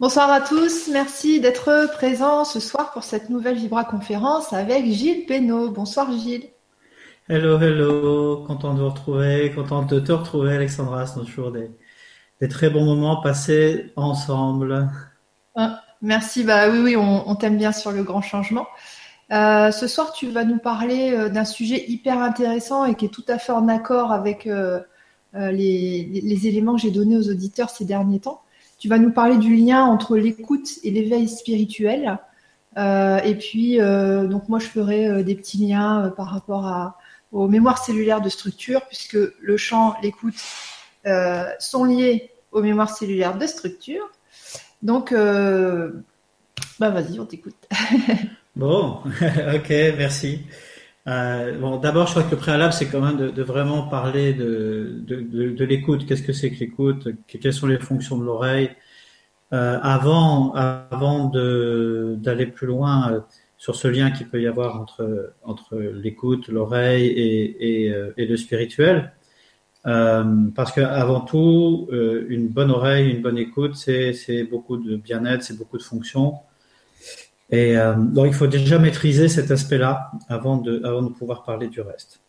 Bonsoir à tous, merci d'être présents ce soir pour cette nouvelle Vibra conférence avec Gilles Pénaud. Bonsoir Gilles. Hello, hello, content de vous retrouver, content de te retrouver Alexandra, c'est toujours des, des très bons moments passés ensemble. Ah, merci, bah oui, oui, on, t'aime bien sur le grand changement. Euh, ce soir, tu vas nous parler euh, d'un sujet hyper intéressant et qui est tout à fait en accord avec euh, les, les, éléments que j'ai donnés aux auditeurs ces derniers temps. Tu vas nous parler du lien entre l'écoute et l'éveil spirituel. et puis, donc moi, je ferai des petits liens par rapport à, aux mémoires cellulaires de structure, puisque le champ, l'écoute euh, sont liés aux mémoires cellulaires de structure. Donc, euh, bah vas-y, on t'écoute. bon, ok, merci. Euh, bon, d'abord, je crois que le préalable, c'est quand même de, vraiment parler de, de, l'écoute. Qu'est-ce que c'est que l'écoute? Quelles sont les fonctions de l'oreille? Avant, avant d'aller plus loin sur ce lien qu'il peut y avoir entre, entre l'écoute, l'oreille et, et, euh, et, le spirituel. Euh, parce qu'avant tout, euh, une bonne oreille, une bonne écoute, c'est beaucoup de bien-être, c'est beaucoup de fonctions. Et euh, donc, il faut déjà maîtriser cet aspect-là avant de, pouvoir parler du reste.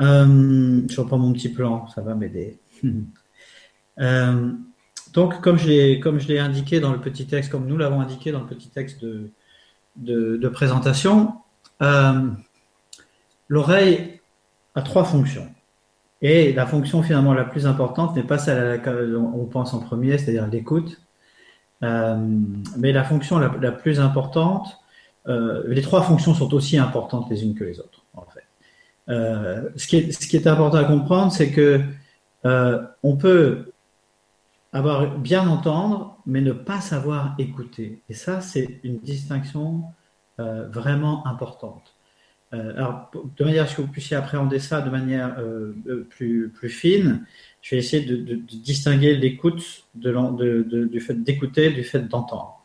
Euh, je reprends mon petit plan, ça va m'aider. euh, donc, comme je l'ai indiqué dans le petit texte, comme nous l'avons indiqué dans le petit texte de, de, présentation, euh, l'oreille a trois fonctions. Et la fonction finalement la plus importante n'est pas celle à laquelle on pense en premier, c'est-à-dire l'écoute, euh, mais la fonction la, plus importante, euh, les trois fonctions sont aussi importantes les unes que les autres, en fait. ce, qui est, ce qui est important à comprendre, c'est que on peut avoir bien entendre, mais ne pas savoir écouter. Et ça, c'est une distinction euh, vraiment importante. Euh, de manière à ce que vous puissiez appréhender ça de manière euh, plus, plus fine, je vais essayer de, distinguer l'écoute du fait d'écouter du fait d'entendre.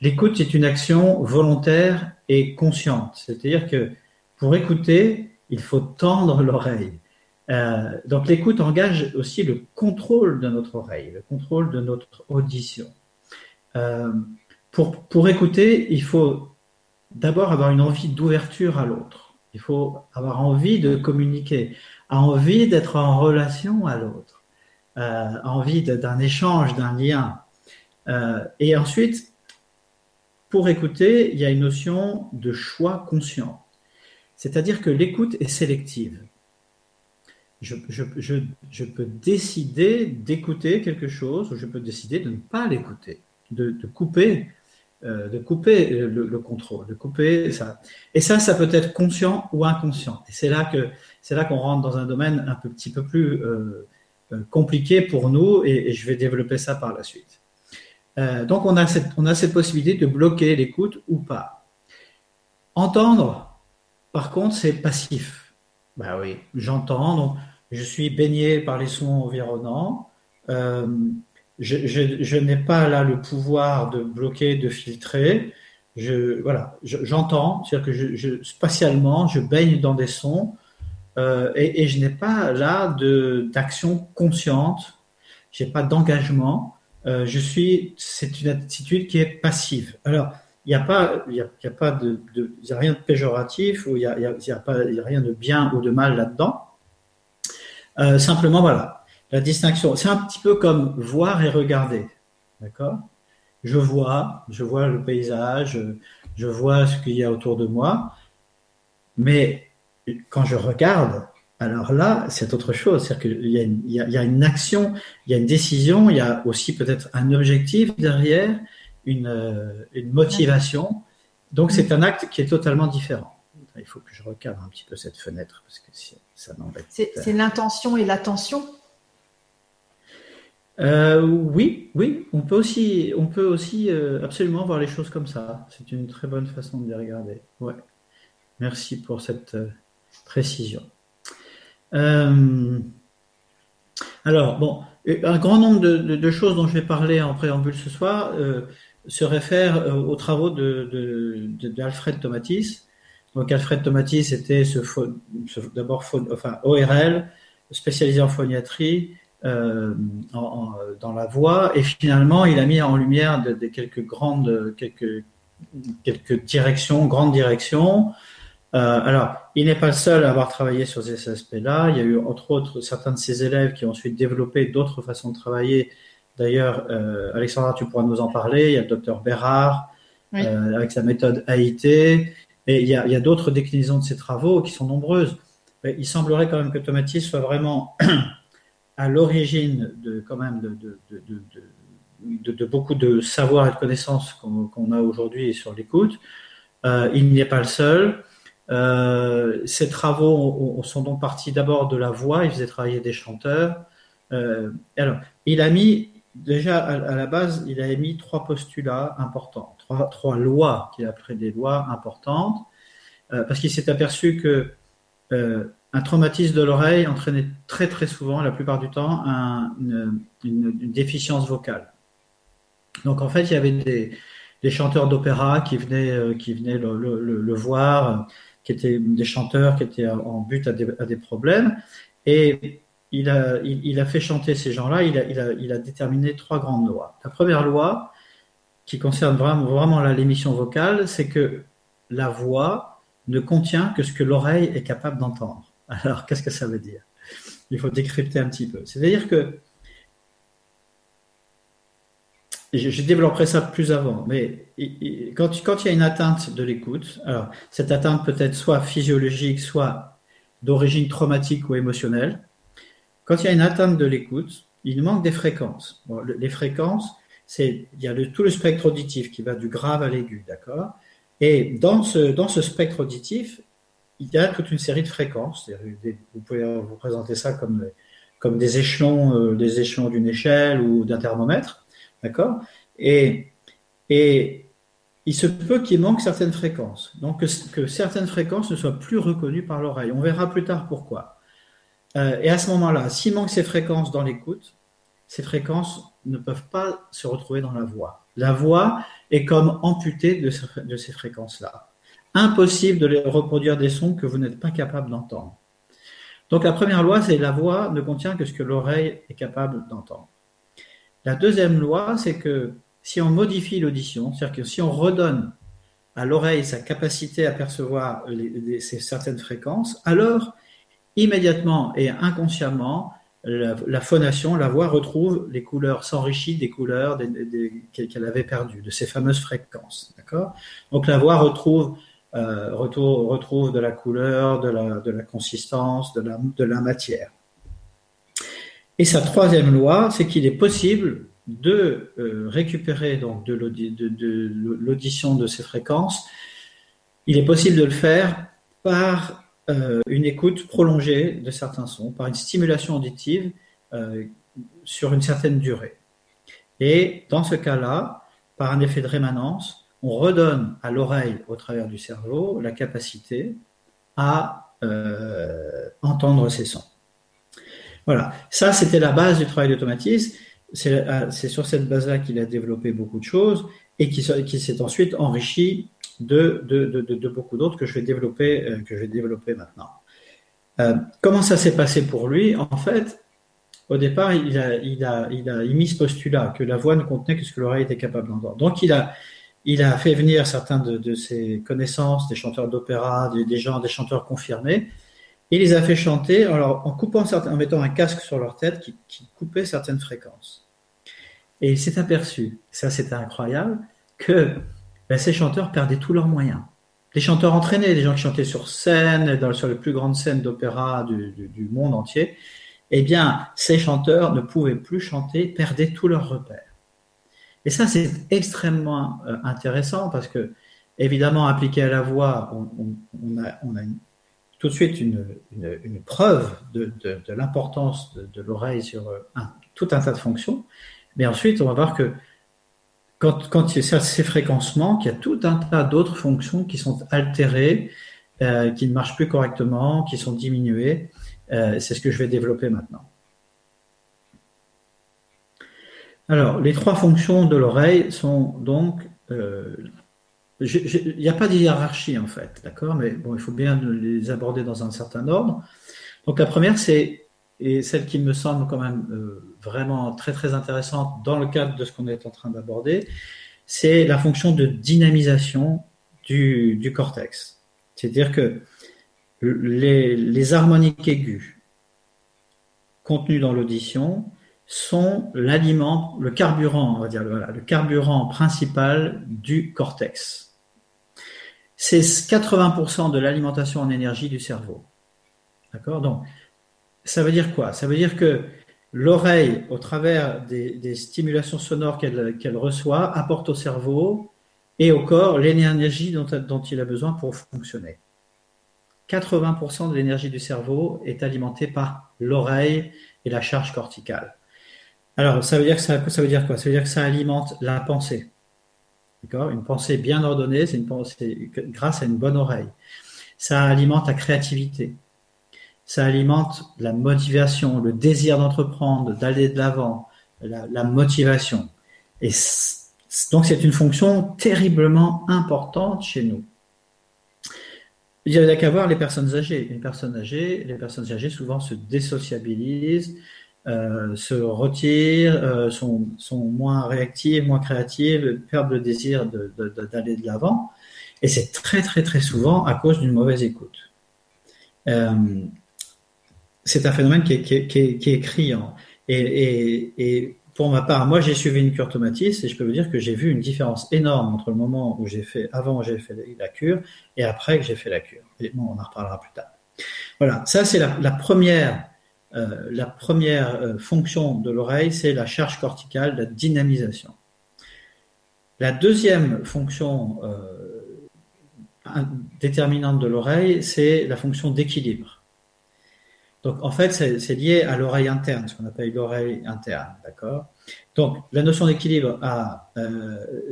L'écoute est une action volontaire et consciente, c'est-à-dire que pour écouter, il faut tendre l'oreille. Euh, donc l'écoute engage aussi le contrôle de notre oreille, le contrôle de notre audition. Euh, pour, pour écouter, il faut d'abord avoir une envie d'ouverture à l'autre. Il faut avoir envie de communiquer, envie d'être en relation à l'autre, euh, envie d'un échange, d'un lien. Euh, et ensuite, pour écouter, il y a une notion de choix conscient. C'est-à-dire que l'écoute est sélective je, peux décider d'écouter quelque chose ou je peux décider de ne pas l'écouter, de, couper, euh, de couper le, le, contrôle, de couper ça. Et ça, ça peut être conscient ou inconscient. Et c'est là que c'est là qu'on rentre dans un domaine un peu, petit peu plus euh, euh compliqué pour nous et, je vais développer ça par la suite. Euh, donc on a cette on a cette possibilité de bloquer l'écoute ou pas. Entendre, par contre, c'est passif bah oui, j'entends. Donc, je suis baigné par les sons environnants. Je, n'ai pas là le pouvoir de bloquer, de filtrer. Je voilà, j'entends, c'est-à-dire que spatialement, je baigne dans des sons euh, et, je n'ai pas là d'action consciente. J'ai pas d'engagement. Euh, je suis, c'est une attitude qui est passive. Alors, il n'y a pas, il y a, pas de, de y a rien de péjoratif ou il y a, y y a a rien de bien ou de mal là-dedans. Euh, simplement, voilà, la distinction. C'est un petit peu comme voir et regarder, d'accord? Je vois, je vois le paysage, je vois ce qu'il y a autour de moi, mais quand je regarde, alors là, c'est autre chose. C'est-à-dire qu'il y, a une, action, il y a une décision, il y a aussi peut-être un objectif derrière une, une motivation. Donc c'est un acte qui est totalement différent. Il faut que je recadre un petit peu cette fenêtre parce que ça m'embête. C'est l'intention et l'attention euh, oui, oui, on peut aussi, on peut aussi euh, absolument voir les choses comme ça. C'est une très bonne façon de les regarder. Ouais. Merci pour cette euh, précision. Alors, bon, un grand nombre de, choses dont je vais parler en préambule ce soir se réfère euh, aux travaux d'Alfred Tomatis. Donc Alfred Tomatis était ce, d'abord ORL, spécialisé en phoniatrie, dans la voix, et finalement, il a mis en lumière de, quelques grandes, quelques, quelques directions, grandes directions. alors, il n'est pas le seul à avoir travaillé sur ces aspects-là. Il y a eu, entre autres, certains de ses élèves qui ont ensuite développé d'autres façons de travailler. D'ailleurs, Alexandra, tu pourras nous en parler. Il y a le docteur Bérard, avec sa méthode AIT. Et il y a, d'autres déclinaisons de ces travaux qui sont nombreuses. il semblerait quand même que Tomatis soit vraiment à l'origine de, quand même de, beaucoup de savoir et de connaissances qu'on a aujourd'hui sur l'écoute. Euh, il n'est pas le seul. Euh, ces travaux sont donc partis d'abord de la voix. Il faisait travailler des chanteurs. Euh, alors, il a mis déjà à, la base, il a émis trois postulats importants, trois, lois qu'il a appelées des lois importantes, euh, parce qu'il s'est aperçu que euh, un traumatisme de l'oreille entraînait très très souvent, la plupart du temps, une, déficience vocale. Donc en fait, il y avait des, chanteurs d'opéra qui venaient, euh, qui venaient le, voir, qui étaient des chanteurs qui étaient en but à des, problèmes, et il a, fait chanter ces gens-là, il a, déterminé trois grandes lois. La première loi, qui concerne vraiment, vraiment l'émission vocale, c'est que la voix ne contient que ce que l'oreille est capable d'entendre. Alors, qu'est-ce que ça veut dire? Il faut décrypter un petit peu. C'est-à-dire que, je, développerai ça plus avant, mais quand, il y a une atteinte de l'écoute, alors cette atteinte peut être soit physiologique, soit d'origine traumatique ou émotionnelle, quand il y a une atteinte de l'écoute, il manque des fréquences. les fréquences, c'est il y a tout le spectre auditif qui va du grave à l'aigu, d'accord? Et dans ce, dans ce spectre auditif, il y a toute une série de fréquences. Vous pouvez vous présenter ça comme, comme des échelons, euh, des échelons d'une échelle ou d'un thermomètre, d'accord? Et, et il se peut qu'il manque certaines fréquences, donc que, certaines fréquences ne soient plus reconnues par l'oreille. On verra plus tard pourquoi. Euh, et à ce moment-là, s'il manque ces fréquences dans l'écoute, ces fréquences ne peuvent pas se retrouver dans la voix. La voix est comme amputée de, ces fréquences-là. Impossible de reproduire des sons que vous n'êtes pas capable d'entendre. Donc la première loi, c'est la voix ne contient que ce que l'oreille est capable d'entendre. La deuxième loi, c'est que si on modifie l'audition, c'est-à-dire que si on redonne à l'oreille sa capacité à percevoir certaines fréquences, alors immédiatement et inconsciemment, la, phonation, la voix retrouve les couleurs, s'enrichit des couleurs qu'elle avait perdues, de ces fameuses fréquences. D'accord? Donc la voix retrouve, euh, retrouve, de la couleur, de la, de la consistance, de la, de la matière. Et sa troisième loi, c'est qu'il est possible de euh, récupérer donc de l'audition de ces fréquences. Il est possible de le faire par euh, une écoute prolongée de certains sons par une stimulation auditive sur une certaine durée. Et dans ce cas-là, par un effet de rémanence, on redonne à l'oreille, au travers du cerveau, la capacité à euh, entendre ces sons. Voilà, ça c'était la base du travail d'automatisme. C'est sur cette base-là qu'il a développé beaucoup de choses et qui, s'est ensuite enrichi de, beaucoup d'autres que je vais développer, euh, que je vais développer maintenant. Euh, comment ça s'est passé pour lui? En fait, au départ, il a, il, ce postulat que la voix ne contenait que ce que l'oreille était capable d'entendre. Donc, il a, il a fait venir certains de, ses connaissances, des chanteurs d'opéra, des, gens, des chanteurs confirmés, il les a fait chanter en coupant certains, en mettant un casque sur leur tête qui, coupait certaines fréquences. Et il s'est aperçu, ça c'était incroyable, que ben, ces chanteurs perdaient tous leurs moyens. Des chanteurs entraînés, des gens qui chantaient sur scène, sur les plus grandes scènes d'opéra du, du, monde entier, eh bien, ces chanteurs ne pouvaient plus chanter, perdaient tous leurs repères. Et ça, c'est extrêmement euh, intéressant parce que, évidemment, appliqué à la voix, on, a, tout de suite une, preuve de, l'importance de, l'oreille sur euh, tout un tas de fonctions. Mais ensuite, on va voir que quand, il y a ces fréquences manquent, il y a tout un tas d'autres fonctions qui sont altérées, euh, qui ne marchent plus correctement, qui sont diminuées. C'est ce que je vais développer maintenant. Alors, les trois fonctions de l'oreille sont donc, euh, il n'y a pas de hiérarchie en fait, d'accord, mais bon, il faut bien les aborder dans un certain ordre. Donc la première, c'est et celle qui me semble quand même vraiment très très intéressante dans le cadre de ce qu'on est en train d'aborder, c'est la fonction de dynamisation du, du cortex. C'est-à-dire que les, les harmoniques aiguës contenues dans l'audition sont l'aliment, le carburant, on va dire, le carburant principal du cortex. C'est 80% de l'alimentation en énergie du cerveau. D'accord? Donc, ça veut dire quoi? Ça veut dire que l'oreille, au travers des, stimulations sonores qu'elle reçoit, apporte au cerveau et au corps l'énergie dont il a besoin pour fonctionner. 80% de l'énergie du cerveau est alimentée par l'oreille et la charge corticale. Alors, ça veut dire que ça, veut dire quoi? Ça veut dire que ça alimente la pensée. D'accord? Une pensée bien ordonnée, c'est une pensée grâce à une bonne oreille. Ça alimente la créativité. Ça alimente la motivation, le désir d'entreprendre, d'aller de l'avant, la, motivation. Et donc, c'est une fonction terriblement importante chez nous. Il n'y a qu'à voir les personnes âgées. Les personnes âgées, les personnes âgées souvent se désociabilisent, se retirent, euh, sont, moins réactives, moins créatives, perdent le désir d'aller de, l'avant. Et c'est très très très souvent à cause d'une mauvaise écoute. Euh, c'est un phénomène qui est, criant. Et, pour ma part, moi j'ai suivi une cure tomatiste et je peux vous dire que j'ai vu une différence énorme entre le moment où j'ai fait, avant j'ai fait la cure et après que j'ai fait la cure. Et bon, on en reparlera plus tard. Voilà, ça c'est la première euh, la première euh, fonction de l'oreille, c'est la charge corticale, la dynamisation. La deuxième fonction euh, déterminante de l'oreille, c'est la fonction d'équilibre. Donc en fait, c'est lié à l'oreille interne, ce qu'on appelle l'oreille interne, d'accord? Donc la notion d'équilibre a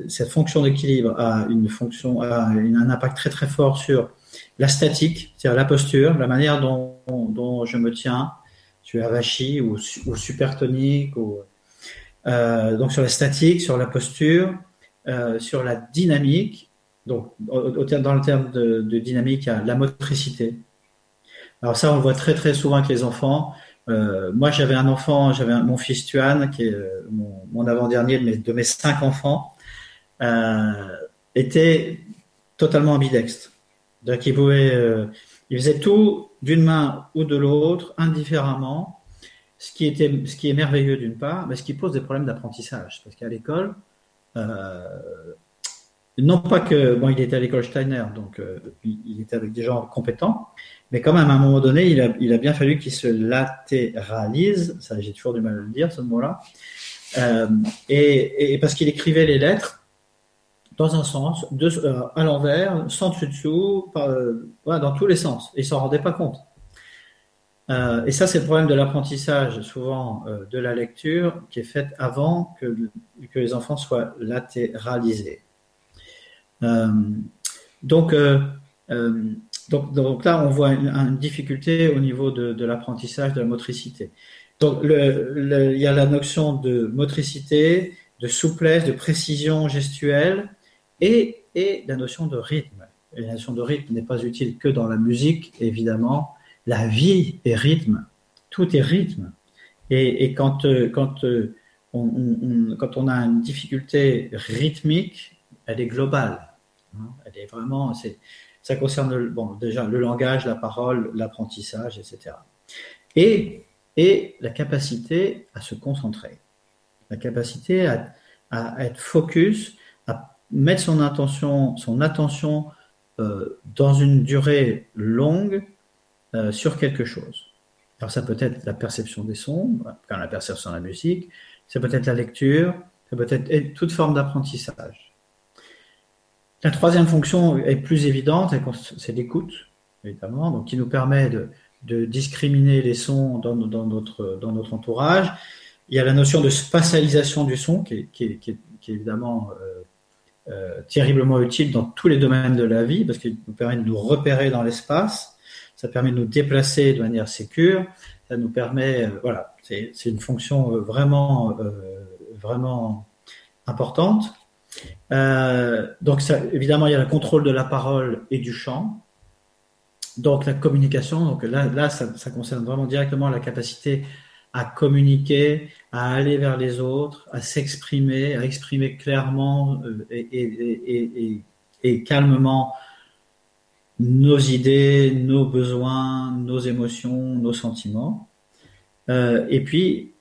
cette fonction d'équilibre a une fonction, a un impact très très fort sur la statique, c'est-à-dire la posture, la manière dont, dont je me tiens, tu avachi ou, ou supertonique, ou, euh, donc sur la statique, sur la posture, euh, sur la dynamique. Donc, dans le terme de, dynamique, il y a la motricité. Alors ça, on le voit très très souvent avec les enfants. Euh, moi, j'avais un enfant, j'avais mon fils Tuan, qui est mon, avant-dernier de mes, de mes cinq enfants, était totalement ambidextre. Donc, il pouvait, il faisait tout d'une main ou de l'autre, indifféremment, ce qui, était, ce qui est merveilleux d'une part, mais ce qui pose des problèmes d'apprentissage. Parce qu'à l'école, euh, non pas que, bon, il était à l'école Steiner, donc euh, il était avec des gens compétents, mais quand même, à un moment donné, il a, bien fallu qu'il se latéralise, ça j'ai toujours du mal à le dire, ce mot-là, euh, et, parce qu'il écrivait les lettres dans un sens, euh, à l'envers, sans dessus-dessous, euh, dans tous les sens. Ils s'en rendaient pas compte. Euh, et ça, c'est le problème de l'apprentissage, souvent de la lecture, qui est faite avant que, les enfants soient latéralisés. Donc, donc, donc, là, on voit une, difficulté au niveau de, l'apprentissage de la motricité. Donc, il y a la notion de motricité, de souplesse, de précision gestuelle, et, la notion de rythme. La notion de rythme n'est pas utile que dans la musique, évidemment. La vie est rythme. Tout est rythme. Et, euh, euh, quand on a une difficulté rythmique, elle est globale. Hein. Elle est vraiment, ça concerne déjà le langage, la parole, l'apprentissage, etc. Et, et la capacité à se concentrer, la capacité à, à être focus, mettre son attention, son attention euh, dans une durée longue euh, sur quelque chose. Alors ça peut être la perception des sons, quand la perception de la musique, ça peut être la lecture, ça peut être toute forme d'apprentissage. La troisième fonction est plus évidente, c'est l'écoute, évidemment, donc qui nous permet de, discriminer les sons dans, notre, dans notre entourage. Il y a la notion de spatialisation du son qui est évidemment euh, euh, terriblement utile dans tous les domaines de la vie parce qu'il nous permet de nous repérer dans l'espace, ça permet de nous déplacer de manière sécure, ça nous permet, euh, voilà, c'est une fonction euh, vraiment, vraiment importante. donc ça, évidemment, il y a le contrôle de la parole et du chant. donc la communication, donc là, là ça, ça, concerne vraiment directement la capacité à communiquer, à aller vers les autres, à s'exprimer, à exprimer clairement euh, et, calmement nos idées, nos besoins, nos émotions, nos sentiments. Euh, et puis,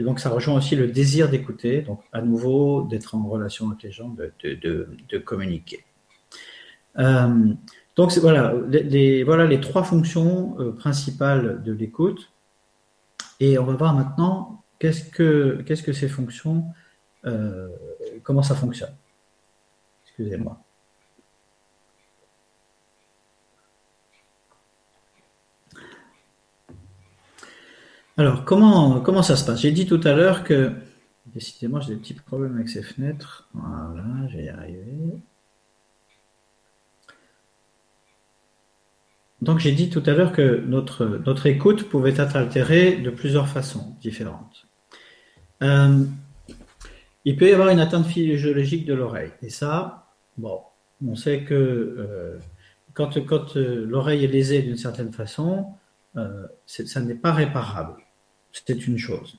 donc ça rejoint aussi le désir d'écouter, donc à nouveau d'être en relation avec les gens, de, communiquer. Euh, donc voilà les, trois fonctions principales de l'écoute. Et on va voir maintenant qu'est-ce que, que ces fonctions, euh, comment ça fonctionne. Excusez-moi. Alors, comment, comment ça se passe? J'ai dit tout à l'heure que, décidément, j'ai des petits problèmes avec ces fenêtres. Voilà, je vais y arriver. Donc j'ai dit tout à l'heure que notre, notre écoute pouvait être altérée de plusieurs façons différentes. Euh, il peut y avoir une atteinte physiologique de l'oreille. Et ça, bon, on sait que euh, quand, quand euh, l'oreille est lésée d'une certaine façon, euh, ça n'est pas réparable. C'est une chose.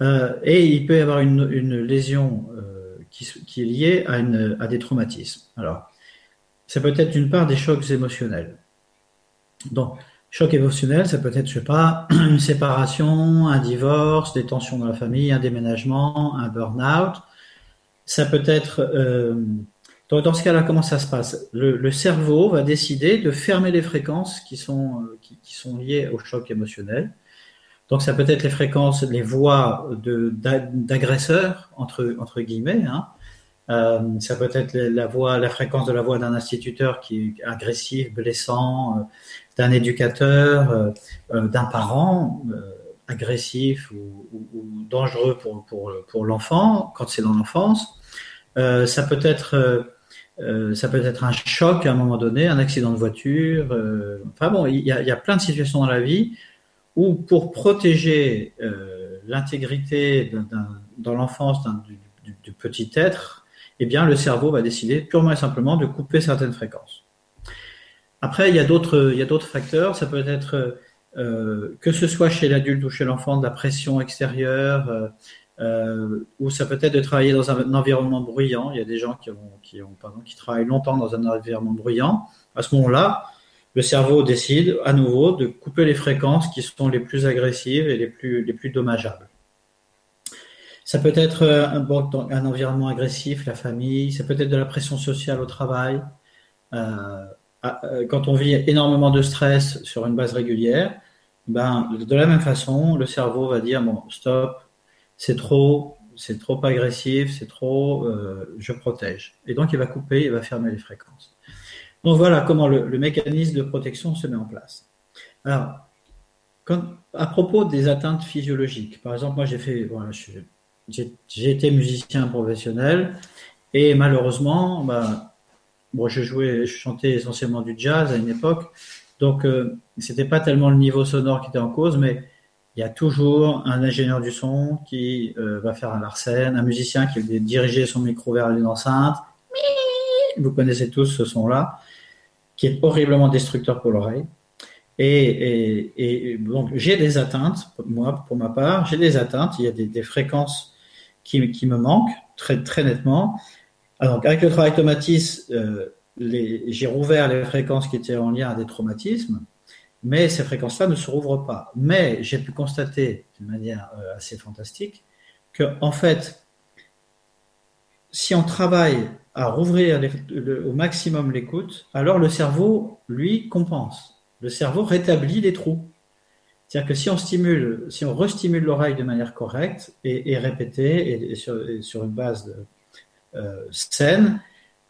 Euh, et il peut y avoir une, une lésion qui, qui, est liée à, une, à des traumatismes. Alors, ça peut être d'une part des chocs émotionnels. Donc, choc émotionnel, ça peut être, je sais pas, une séparation, un divorce, des tensions dans la famille, un déménagement, un burn-out. Ça peut être, euh, dans ce cas-là, comment ça se passe? Le, cerveau va décider de fermer les fréquences qui sont, euh, qui, sont liées au choc émotionnel. Donc ça peut être les fréquences, les voix d'agresseurs entre entre guillemets. Hein. Euh, ça peut être la voix, la fréquence de la voix d'un instituteur qui est agressif, blessant, d'un éducateur, euh, euh, d'un parent euh, agressif ou, ou, ou, dangereux pour, pour, pour l'enfant quand c'est dans l'enfance. ça peut être ça peut être un choc à un moment donné, un accident de voiture. enfin bon, il y, a, y a plein de situations dans la vie où pour protéger l'intégrité dans l'enfance du, du, du, petit être, eh bien le cerveau va décider purement et simplement de couper certaines fréquences. Après, il y a d'autres, facteurs. Ça peut être euh, que ce soit chez l'adulte ou chez l'enfant de la pression extérieure, euh, euh, ou ça peut être de travailler dans un, environnement bruyant. Il y a des gens qui travaillent longtemps dans un environnement bruyant. À ce moment-là, le cerveau décide à nouveau de couper les fréquences qui sont les plus agressives et les plus, les plus dommageables. Ça peut être un, environnement agressif, la famille, ça peut être de la pression sociale au travail. Quand on vit énormément de stress sur une base régulière, ben, de la même façon, le cerveau va dire bon, stop, c'est trop, c'est trop agressif, c'est trop, euh, je protège. Et donc il va couper, il va fermer les fréquences. Donc voilà comment le, mécanisme de protection se met en place. Alors, à propos des atteintes physiologiques, par exemple, moi j'ai fait, voilà, j'ai été musicien professionnel et malheureusement, ben, bon, je jouais, je chantais essentiellement du jazz à une époque, donc euh, c'était pas tellement le niveau sonore qui était en cause, mais il y a toujours un ingénieur du son qui euh, va faire un larsen, un musicien qui va diriger son micro vers une enceinte. Vous connaissez tous ce son-là, qui est horriblement destructeur pour l'oreille. Et, donc j'ai des atteintes, moi pour ma part, j'ai des atteintes. Il y a des, des fréquences qui, qui, me manquent très très nettement. Alors, ah, avec le travail traumatisme, euh, j'ai rouvert les fréquences qui étaient en lien à des traumatismes, mais ces fréquences-là ne se rouvrent pas. Mais j'ai pu constater de manière euh, assez fantastique que, en fait, si on travaille à rouvrir au maximum l'écoute, alors le cerveau, lui, compense. Le cerveau rétablit les trous. C'est-à-dire que si on stimule, si on restimule l'oreille de manière correcte et, répétée et, sur, et, sur, une base de, saine,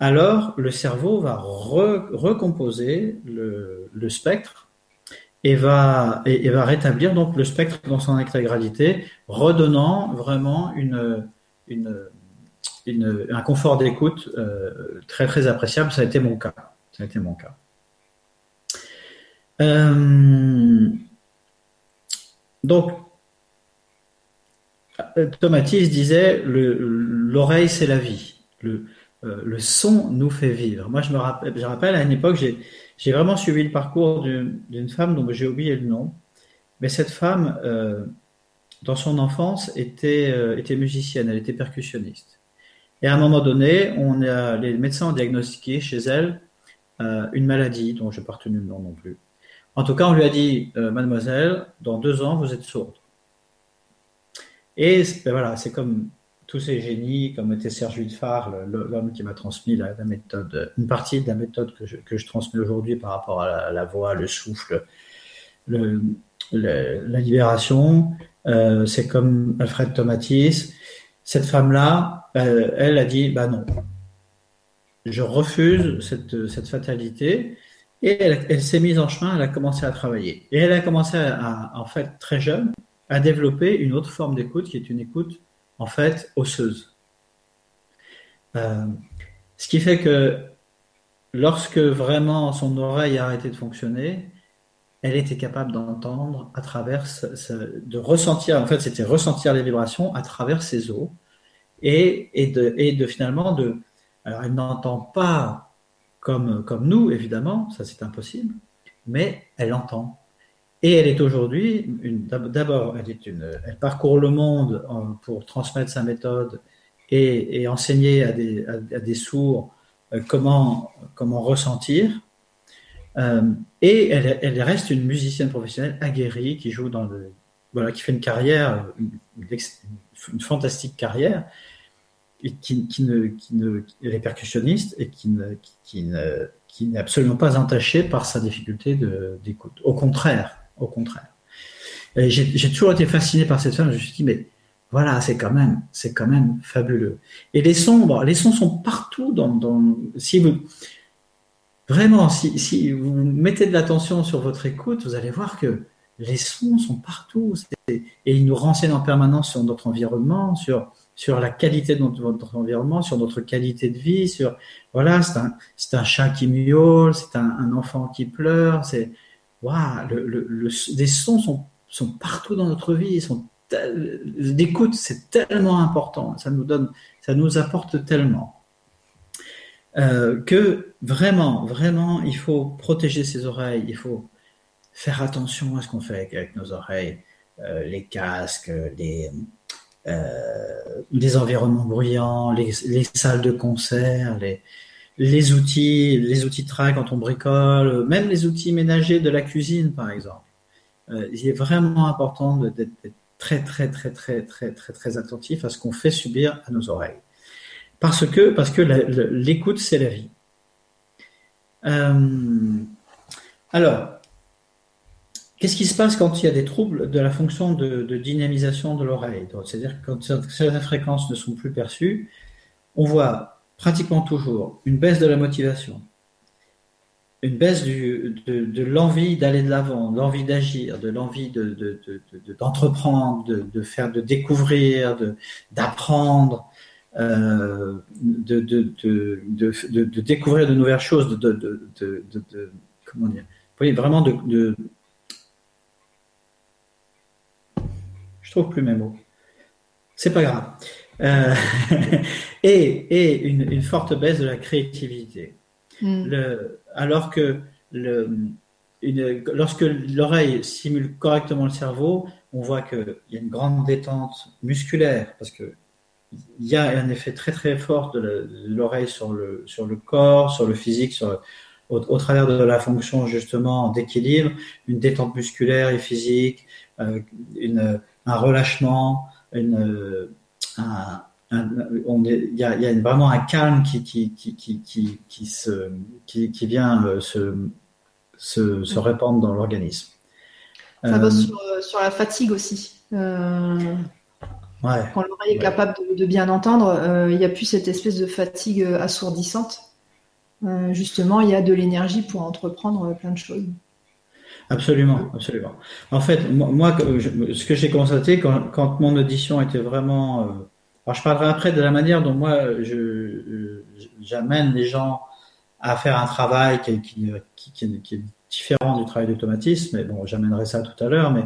alors le cerveau va re, recomposer le, spectre et va, et, va rétablir donc le spectre dans son intégralité, redonnant vraiment une, une un confort d'écoute euh, très très appréciable. Ça a été mon cas. Ça a été mon cas. Euh, donc, Tomatis disait l'oreille c'est la vie. Le, le son nous fait vivre. Moi, je me rappelle, je rappelle à une époque, j'ai vraiment suivi le parcours d'une femme dont j'ai oublié le nom, mais cette femme, dans son enfance, était, était musicienne, elle était percussionniste. Et à un moment donné, on a, les médecins ont diagnostiqué chez elle euh, une maladie dont je n'ai pas retenu le nom non plus. En tout cas, on lui a dit, euh, mademoiselle, dans deux ans, vous êtes sourde. Et ben voilà, c'est comme tous ces génies, comme était Serge Villefard, l'homme qui m'a transmis la, méthode, une partie de la méthode que je, transmets aujourd'hui par rapport à la, voix, le souffle, le, la libération. Euh, c'est comme Alfred Tomatis. Cette femme-là, elle a dit, bah non, je refuse cette, fatalité. Et elle, s'est mise en chemin, elle a commencé à travailler. Et elle a commencé en fait, très jeune, à développer une autre forme d'écoute qui est une écoute, en fait, osseuse. Euh, ce qui fait que lorsque vraiment son oreille a arrêté de fonctionner, elle était capable d'entendre à travers, de ressentir, en fait, c'était ressentir les vibrations à travers ses os et, et de finalement de, alors, elle n'entend pas comme, comme nous, évidemment, ça c'est impossible, mais elle entend. Et elle est aujourd'hui, d'abord, elle, parcourt le monde pour transmettre sa méthode et, enseigner à des, sourds euh, comment, ressentir. Euh, et elle, reste une musicienne professionnelle aguerrie qui joue dans le, voilà, qui fait une carrière, une fantastique carrière, qui, qui, est percussionniste et qui ne, qui, ne, qui n'est absolument pas entaché par sa difficulté d'écoute. Au contraire, au contraire. J'ai toujours été fasciné par cette femme. Je me suis dit, mais voilà, c'est quand même, c'est quand même fabuleux. Et les sons, les sons sont partout dans, dans si vous, vraiment, si, vous mettez de l'attention sur votre écoute, vous allez voir que les sons sont partout. Et ils nous renseignent en permanence sur notre environnement, sur, sur la qualité de notre, environnement, sur notre qualité de vie, sur voilà, c'est un, un chat qui miaule, c'est un, enfant qui pleure, c'est waouh, le, des sons sont, sont partout dans notre vie, sont l'écoute, c'est tellement important, ça nous donne, ça nous apporte tellement. Euh, que vraiment, vraiment, il faut protéger ses oreilles, il faut faire attention à ce qu'on fait avec, nos oreilles, euh, les casques, les euh, les environnements bruyants, les, salles de concert, les, les outils, les outils de travail quand on bricole, même les outils ménagers de la cuisine, par exemple. Euh, il est vraiment important d'être très, très, très, très, très, très, très attentif à ce qu'on fait subir à nos oreilles. Parce que, parce que l'écoute, c'est la vie. Euh, alors, Qu'est-ce qui se passe quand il y a des troubles de la fonction de, dynamisation de l'oreille? C'est-à-dire quand certaines fréquences ne sont plus perçues, on voit pratiquement toujours une baisse de la motivation, une baisse de, l'envie d'aller de l'avant, l'envie d'agir, de l'envie d'entreprendre, de, faire, de découvrir, d'apprendre, euh, de, découvrir de nouvelles choses, de, comment dire, vraiment de, Je trouve plus mes mots. C'est pas grave. Euh, et, une, forte baisse de la créativité. Hmm. alors que lorsque l'oreille simule correctement le cerveau, on voit qu'il y a une grande détente musculaire parce que il y a un effet très très fort de l'oreille sur le, sur le corps, sur le physique, sur, au, travers de la fonction justement d'équilibre, une détente musculaire et physique, euh, une, un relâchement, une, un, on il y a, y a vraiment un calme qui, qui, qui, qui, qui, se, vient euh, se, se, se répandre dans l'organisme. Ça va euh, sur, sur, la fatigue aussi. Euh, ouais. Quand l'oreille est capable de, de, bien entendre, euh, il n'y a plus cette espèce de fatigue assourdissante. Euh, justement, il y a de l'énergie pour entreprendre plein de choses. Absolument, absolument. En fait, moi, ce que j'ai constaté quand, mon audition était vraiment. Euh, alors, je parlerai après de la manière dont moi, j'amène les gens à faire un travail qui est différent du travail d'automatisme, mais bon, j'amènerai ça tout à l'heure. Mais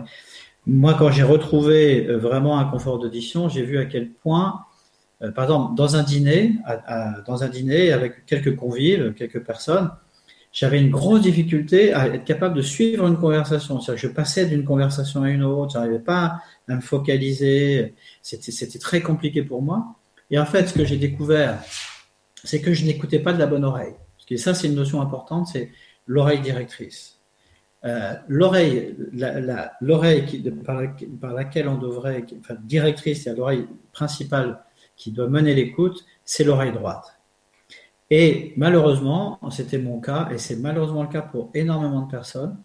moi, quand j'ai retrouvé euh, vraiment un confort d'audition, j'ai vu à quel point euh, par exemple, dans un dîner, dans un dîner avec quelques convives, quelques personnes, j'avais une grosse difficulté à être capable de suivre une conversation. C'est-à-dire que je passais d'une conversation à une autre, je n'arrivais pas à me focaliser. C'était très compliqué pour moi. Et en fait, ce que j'ai découvert, c'est que je n'écoutais pas de la bonne oreille. Parce que ça, c'est une notion importante, c'est l'oreille directrice. Euh, l'oreille, l'oreille par, par, laquelle on devrait, enfin directrice, c'est l'oreille principale qui doit mener l'écoute, c'est l'oreille droite. Et malheureusement, c'était mon cas, et c'est malheureusement le cas pour énormément de personnes,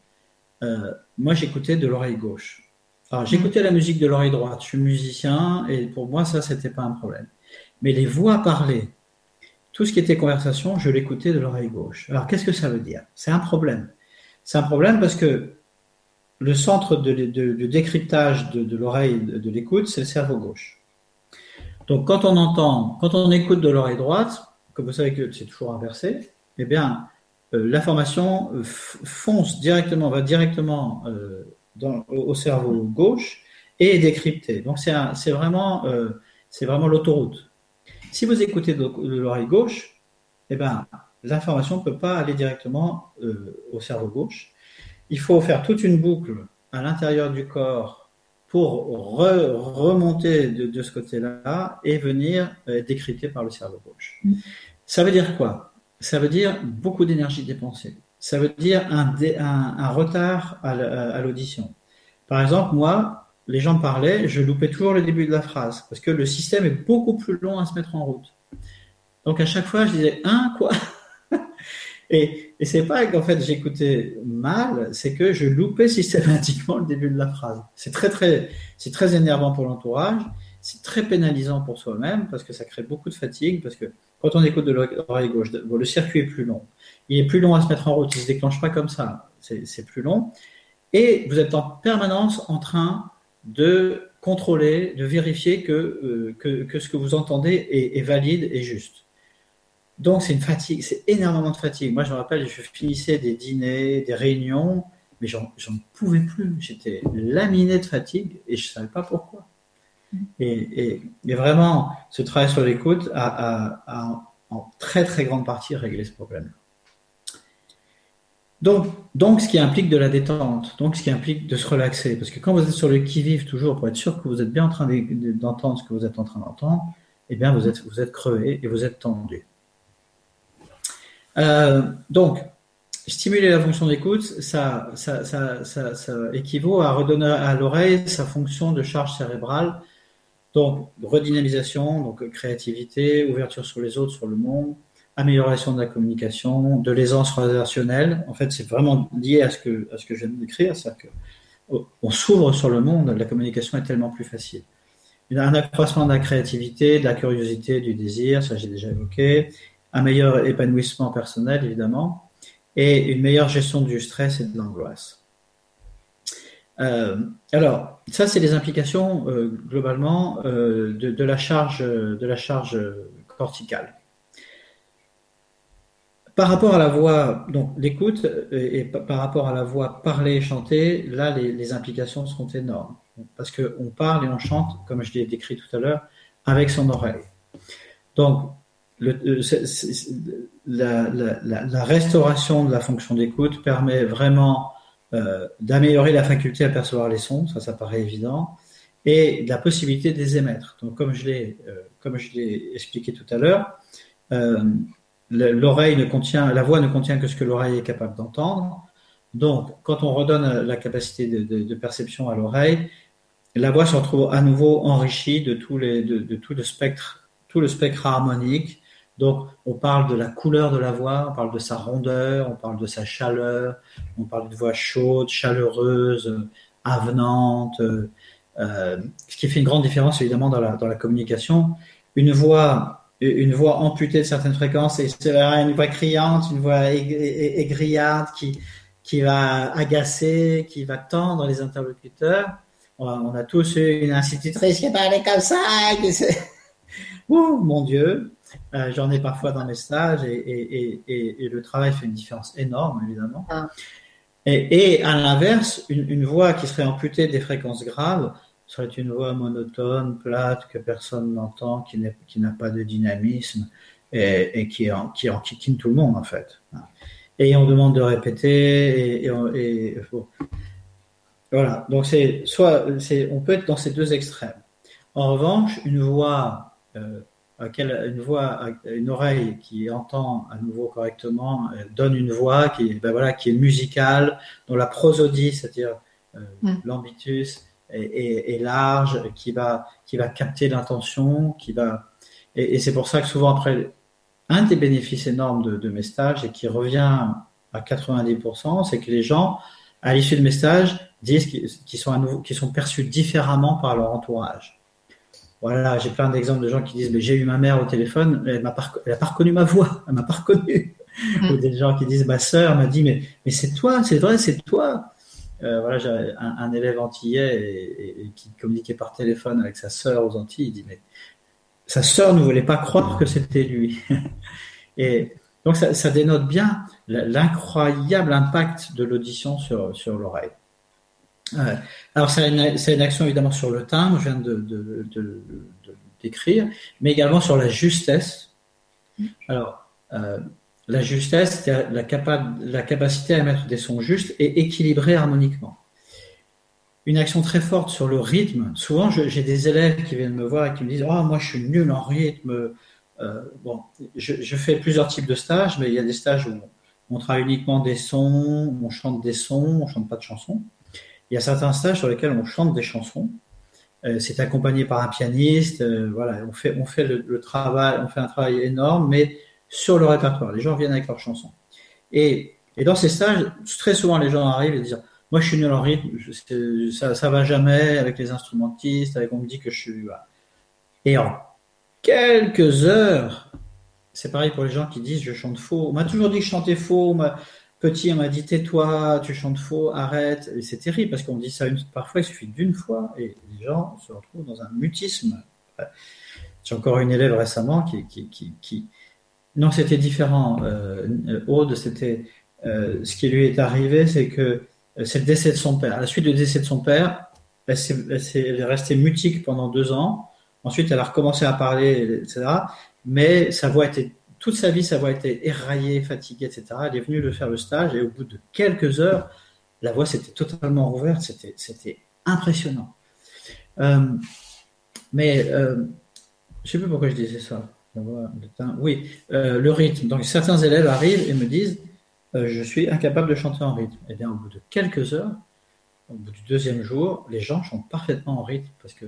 euh, moi j'écoutais de l'oreille gauche. Alors j'écoutais la musique de l'oreille droite, je suis musicien, et pour moi ça, c'était pas un problème. Mais les voix parlées, tout ce qui était conversation, je l'écoutais de l'oreille gauche. Alors qu'est-ce que ça veut dire? C'est un problème. C'est un problème parce que le centre de, décryptage de, l'oreille de l'écoute, c'est le cerveau gauche. Donc quand on entend, quand on écoute de l'oreille droite, comme vous savez que c'est toujours inversé, eh bien euh, l'information euh, fonce directement, va directement euh, au cerveau gauche et est décryptée. Donc c'est vraiment, vraiment l'autoroute. Si vous écoutez de, l'oreille gauche, eh ben l'information ne peut pas aller directement au cerveau gauche. Il faut faire toute une boucle à l'intérieur du corps pour remonter de, ce côté-là et venir être décrypter par le cerveau gauche. Mm. Ça veut dire quoi? Ça veut dire beaucoup d'énergie dépensée. Ça veut dire un, un, retard à l'audition. Par exemple, moi, les gens parlaient, je loupais toujours le début de la phrase parce que le système est beaucoup plus long à se mettre en route. Donc à chaque fois, je disais un quoi? Et, et c'est pas qu'en fait j'écoutais mal, c'est que je loupais systématiquement le début de la phrase. C'est très très, c'est très énervant pour l'entourage, c'est très pénalisant pour soi-même parce que ça crée beaucoup de fatigue parce que quand on écoute de l'oreille gauche, le circuit est plus long. Il est plus long à se mettre en route, il se déclenche pas comme ça, c'est plus long. Et vous êtes en permanence en train de contrôler, de vérifier que, euh, que, ce que vous entendez est valide et juste. Donc c'est une fatigue, c'est énormément de fatigue. Moi je me rappelle, je finissais des dîners, des réunions, mais j'en pouvais plus. J'étais laminé de fatigue et je ne savais pas pourquoi. Mm. Et, vraiment, ce travail sur l'écoute a, en très très grande partie réglé ce problème. Donc, donc, ce qui implique de la détente, donc ce qui implique de se relaxer, parce que quand vous êtes sur le qui-vive toujours pour être sûr que vous êtes bien en train d'entendre ce que vous êtes en train d'entendre, eh bien vous êtes, vous êtes crevé et vous êtes tendu. Euh, donc, stimuler la fonction d'écoute, ça, équivaut à redonner à l'oreille sa fonction de charge cérébrale. Donc, redynamisation, donc créativité, ouverture sur les autres, sur le monde, amélioration de la communication, de l'aisance relationnelle. En fait, c'est vraiment lié à ce que, à ce que je viens de décrire, c'est-à-dire qu'on s'ouvre sur le monde, la communication est tellement plus facile. Un accroissement de la créativité, de la curiosité, du désir, ça j'ai déjà évoqué, un meilleur épanouissement personnel, évidemment, et une meilleure gestion du stress et de l'angoisse. Euh, alors, ça, c'est les implications euh, globalement euh, de, la charge, de la charge corticale. Par rapport à la voix, donc l'écoute, et, par rapport à la voix parlée et chantée, là, les, implications seront énormes. Parce qu'on parle et on chante, comme je l'ai décrit tout à l'heure, avec son oreille. Donc, le, la, restauration de la fonction d'écoute permet vraiment euh, d'améliorer la faculté à percevoir les sons, ça, ça paraît évident, et la possibilité de les émettre. Donc, comme je l'ai, euh, expliqué tout à l'heure, euh, l'oreille ne contient, la voix ne contient que ce que l'oreille est capable d'entendre. Donc, quand on redonne la capacité de, perception à l'oreille, la voix se retrouve à nouveau enrichie de, tous les, de tout le spectre, tout le spectre harmonique donc, on parle de la couleur de la voix, on parle de sa rondeur, on parle de sa chaleur, on parle de voix chaude, chaleureuse, avenante, euh, ce qui fait une grande différence évidemment dans la, communication. Une voix, une voix amputée de certaines fréquences et une voix criante, une voix aigriade qui, qui va agacer, qui va tendre les interlocuteurs. On a, tous eu une institutrice qui parlait comme ça. Qui Ouh, mon Dieu. Euh, j'en ai parfois dans mes stages et, le travail fait une différence énorme, évidemment. Ah. Et, à l'inverse, une, voix qui serait amputée des fréquences graves serait une voix monotone, plate, que personne n'entend, qui n'a pas de dynamisme et, qui, qui enquiquine tout le monde en fait. Et on demande de répéter et, voilà. Donc c'est soit on peut être dans ces deux extrêmes. En revanche, une voix euh, une voix, une oreille qui entend à nouveau correctement euh, donne une voix qui, ben voilà, qui est musicale, dont la prosodie, c'est-à-dire euh, mm. l'ambitus, est, large, qui va, qui va capter l'intention, qui va, et, c'est pour ça que souvent après, un des bénéfices énormes de, mes stages et qui revient à 90%, c'est que les gens, à l'issue de mes stages, disent qu'ils sont, à nouveau, qu'ils sont perçus différemment par leur entourage. Voilà, j'ai plein d'exemples de gens qui disent mais j'ai eu ma mère au téléphone, elle m'a pas, elle a pas reconnu ma voix, elle m'a pas reconnu. Mm. Ou des gens qui disent ma sœur m'a dit mais mais c'est toi, c'est vrai, c'est toi. Euh, voilà, j'avais un, élève antillais et, qui communiquait par téléphone avec sa sœur aux Antilles. Il dit mais sa sœur ne voulait pas croire que c'était lui. et donc ça, ça dénote bien l'incroyable impact de l'audition sur sur l'oreille. Alors, c'est une, action évidemment sur le timbre, je viens de, décrire, mais également sur la justesse. Alors, euh, la justesse, c'est la, la capacité à émettre des sons justes et équilibrés harmoniquement. Une action très forte sur le rythme. Souvent, j'ai des élèves qui viennent me voir et qui me disent Oh, moi, je suis nul en rythme. Euh, bon, je, fais plusieurs types de stages, mais il y a des stages où on, travaille uniquement des sons, on chante des sons, on chante pas de chansons. Il y a certains stages sur lesquels on chante des chansons. Euh, c'est accompagné par un pianiste. Euh, voilà, on fait, on fait le, travail, on fait un travail énorme, mais sur le répertoire. Les gens viennent avec leurs chansons. Et, et dans ces stages, très souvent, les gens arrivent et disent Moi, je suis nul en rythme, ça, ça va jamais avec les instrumentistes, avec on me dit que je suis. Et en quelques heures, c'est pareil pour les gens qui disent Je chante faux. On m'a toujours dit que je chantais faux. Petit, on m'a dit tais-toi, tu chantes faux, arrête. Et c'est terrible parce qu'on dit ça parfois, il suffit d'une fois et les gens se retrouvent dans un mutisme. J'ai encore une élève récemment qui, non, c'était différent. Euh, Aude, c'était euh, ce qui lui est arrivé, c'est que euh, c'est le décès de son père. À la suite du décès de son père, elle est restée mutique pendant deux ans. Ensuite, elle a recommencé à parler, etc. Mais sa voix était toute sa vie, sa voix était éraillée, fatiguée, etc. Elle est venue de faire le stage et au bout de quelques heures, la voix s'était totalement rouverte. C'était, impressionnant. Euh, mais euh, je ne sais plus pourquoi je disais ça. oui, euh, le rythme. Donc certains élèves arrivent et me disent je suis incapable de chanter en rythme. Et eh bien au bout de quelques heures, au bout du deuxième jour, les gens chantent parfaitement en rythme parce que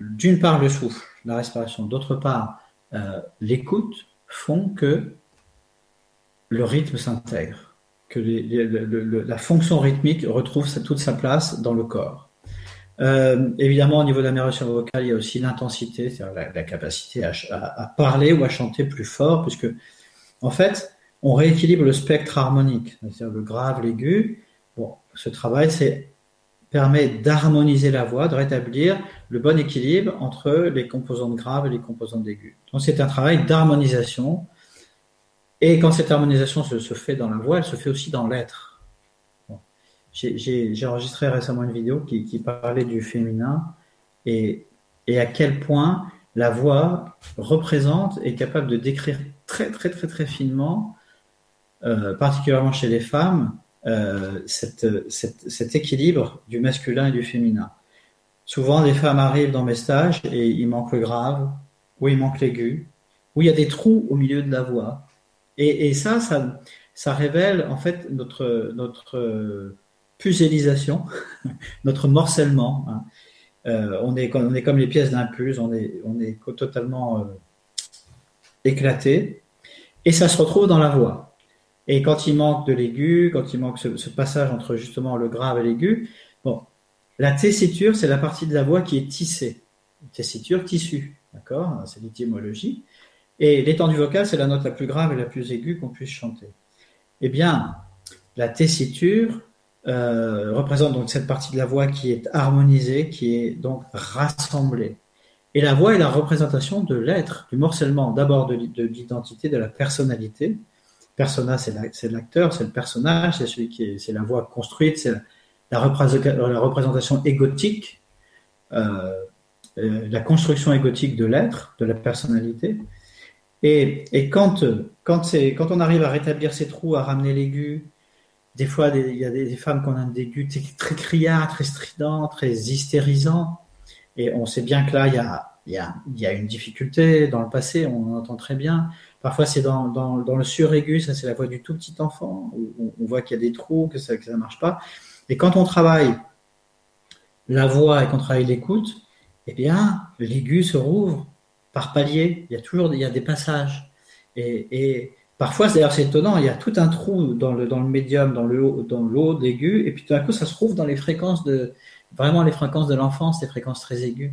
d'une part le souffle, la respiration, d'autre part l'écoute, font que le rythme s'intègre, que la fonction rythmique retrouve toute sa place dans le corps. Euh, évidemment, au niveau de l'amélioration vocale, il y a aussi l'intensité, c'est-à-dire la, capacité à, parler ou à chanter plus fort, puisque, en fait, on rééquilibre le spectre harmonique, c'est-à-dire le grave, l'aigu. Bon, ce travail, c'est permet d'harmoniser la voix, de rétablir le bon équilibre entre les composantes graves et les composantes aiguës. Donc c'est un travail d'harmonisation. Et quand cette harmonisation se, fait dans la voix, elle se fait aussi dans l'être. J'ai enregistré récemment une vidéo qui, parlait du féminin et, à quel point la voix représente et est capable de décrire très très très très finement, euh, particulièrement chez les femmes, euh, cet équilibre du masculin et du féminin. Souvent, les femmes arrivent dans mes stages et il manque le grave, ou il manque l'aigu, ou il y a des trous au milieu de la voix. Et, ça, ça, révèle en fait notre, notre notre morcellement. Hein. Euh, on, est, on est comme les pièces d'un puzzle, on est, on est totalement euh, éclaté, et ça se retrouve dans la voix. Et quand il manque de l'aigu, quand il manque ce, passage entre justement le grave et l'aigu, bon, la tessiture, c'est la partie de la voix qui est tissée. Tessiture, tissu, d'accord C'est l'étymologie. Et l'étendue vocale, c'est la note la plus grave et la plus aiguë qu'on puisse chanter. Eh bien, la tessiture euh, représente donc cette partie de la voix qui est harmonisée, qui est donc rassemblée. Et la voix est la représentation de l'être, du morcellement d'abord de l'identité, de la personnalité, persona, c'est l'acteur, c'est le personnage, c'est celui qui est, c'est la voix construite, c'est la, représentation égotique la construction égotique de l'être, de la personnalité. Et, quand, quand, on arrive à rétablir ces trous, à ramener l'aigu, des fois, il y a des, femmes qui ont un aigu très criard, très strident, très hystérisant. Et on sait bien que là, a, a, il y a une difficulté dans le passé, on entend très bien. Parfois, c'est dans, le suraigu, ça c'est la voix du tout petit enfant, où on, voit qu'il y a des trous, que ça ne marche pas. Et quand on travaille la voix et qu'on travaille l'écoute, eh bien, l'aigu se rouvre par palier. Il y a toujours des passages. Et, parfois, d'ailleurs, c'est étonnant, il y a tout un trou dans le, médium, dans le haut, dans l'eau et puis tout d'un coup, ça se trouve dans les fréquences de, vraiment les fréquences de l'enfance, les fréquences très aiguës.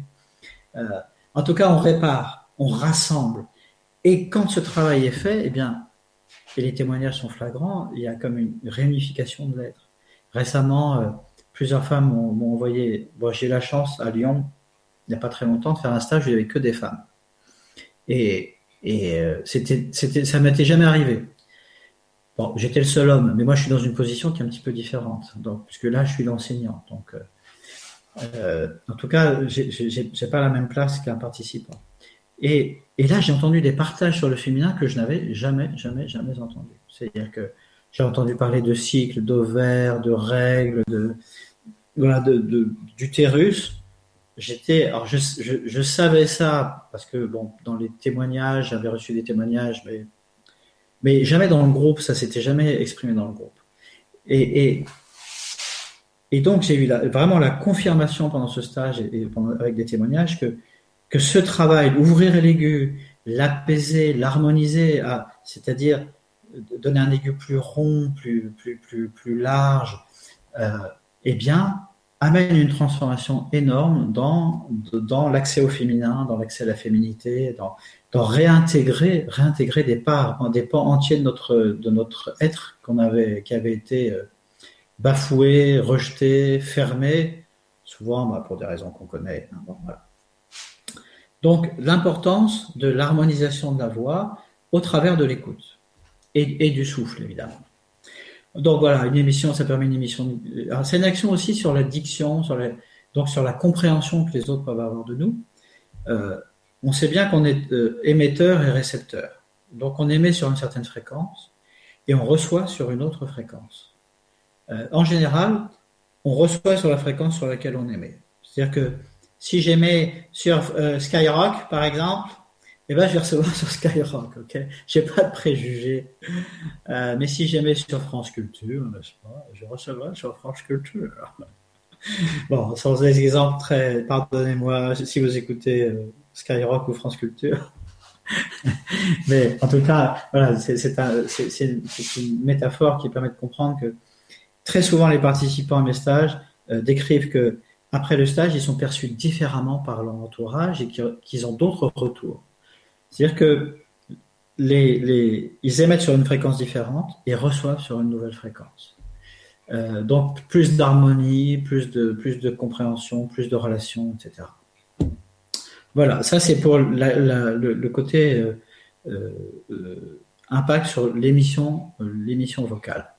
Euh, en tout cas, on répare, on rassemble. Et quand ce travail est fait, eh bien, et les témoignages sont flagrants, il y a comme une réunification de l'être. Récemment, euh, plusieurs femmes m'ont envoyé, bon, j'ai eu la chance à Lyon, il n'y a pas très longtemps, de faire un stage où il n'y avait que des femmes. Et, et euh, c'était, c'était, ça m'était jamais arrivé. Bon, j'étais le seul homme, mais moi je suis dans une position qui est un petit peu différente, donc, puisque là je suis l'enseignant. Donc, euh, euh, en tout cas, j'ai pas la même place qu'un participant. Et, là, j'ai entendu des partages sur le féminin que je n'avais jamais, jamais, jamais entendu. C'est-à-dire que j'ai entendu parler de cycles, d'ovaires, de règles, de voilà, de, d'utérus. J'étais, alors je, je, savais ça parce que bon, dans les témoignages, j'avais reçu des témoignages, mais mais jamais dans le groupe, ça s'était jamais exprimé dans le groupe. Et, et et donc, j'ai eu vraiment la confirmation pendant ce stage et, avec des témoignages que, que ce travail, ouvrir l'aigu, l'apaiser, l'harmoniser, c'est-à-dire donner un aigu plus rond, plus, plus, plus, plus large, euh, eh bien, amène une transformation énorme dans, dans l'accès au féminin, dans l'accès à la féminité, dans, réintégrer, réintégrer des parts, des pans entiers de notre, de notre être avait, qui avait été euh, bafoué, rejeté, fermé, souvent bah, pour des raisons qu'on connaît. Hein, Donc l'importance de l'harmonisation de la voix au travers de l'écoute et, du souffle, évidemment. Donc voilà, une émission, ça permet une émission. C'est une action aussi sur la diction, sur la, donc sur la compréhension que les autres peuvent avoir de nous. Euh, on sait bien qu'on est euh, émetteur et récepteur. Donc on émet sur une certaine fréquence et on reçoit sur une autre fréquence. Euh, en général, on reçoit sur la fréquence sur laquelle on émet. C'est-à-dire que si j'émets sur euh, Skyrock, par exemple, eh ben, je vais recevoir sur Skyrock, ok? J'ai pas de préjugés. Euh, mais si j'aimais sur France Culture, je recevrai sur France Culture. bon, sans des exemples très, pardonnez-moi si vous écoutez Skyrock ou France Culture. mais en tout cas, voilà, c'est une métaphore qui permet de comprendre que Très souvent, les participants à mes stages euh, décrivent que après le stage, ils sont perçus différemment par leur entourage et qu'ils ont d'autres retours. C'est-à-dire que ils émettent sur une fréquence différente et reçoivent sur une nouvelle fréquence. Euh, donc plus d'harmonie, plus de, plus de compréhension, plus de relations, etc. Voilà, ça c'est pour le, côté euh, euh, impact sur l'émission, l'émission vocale.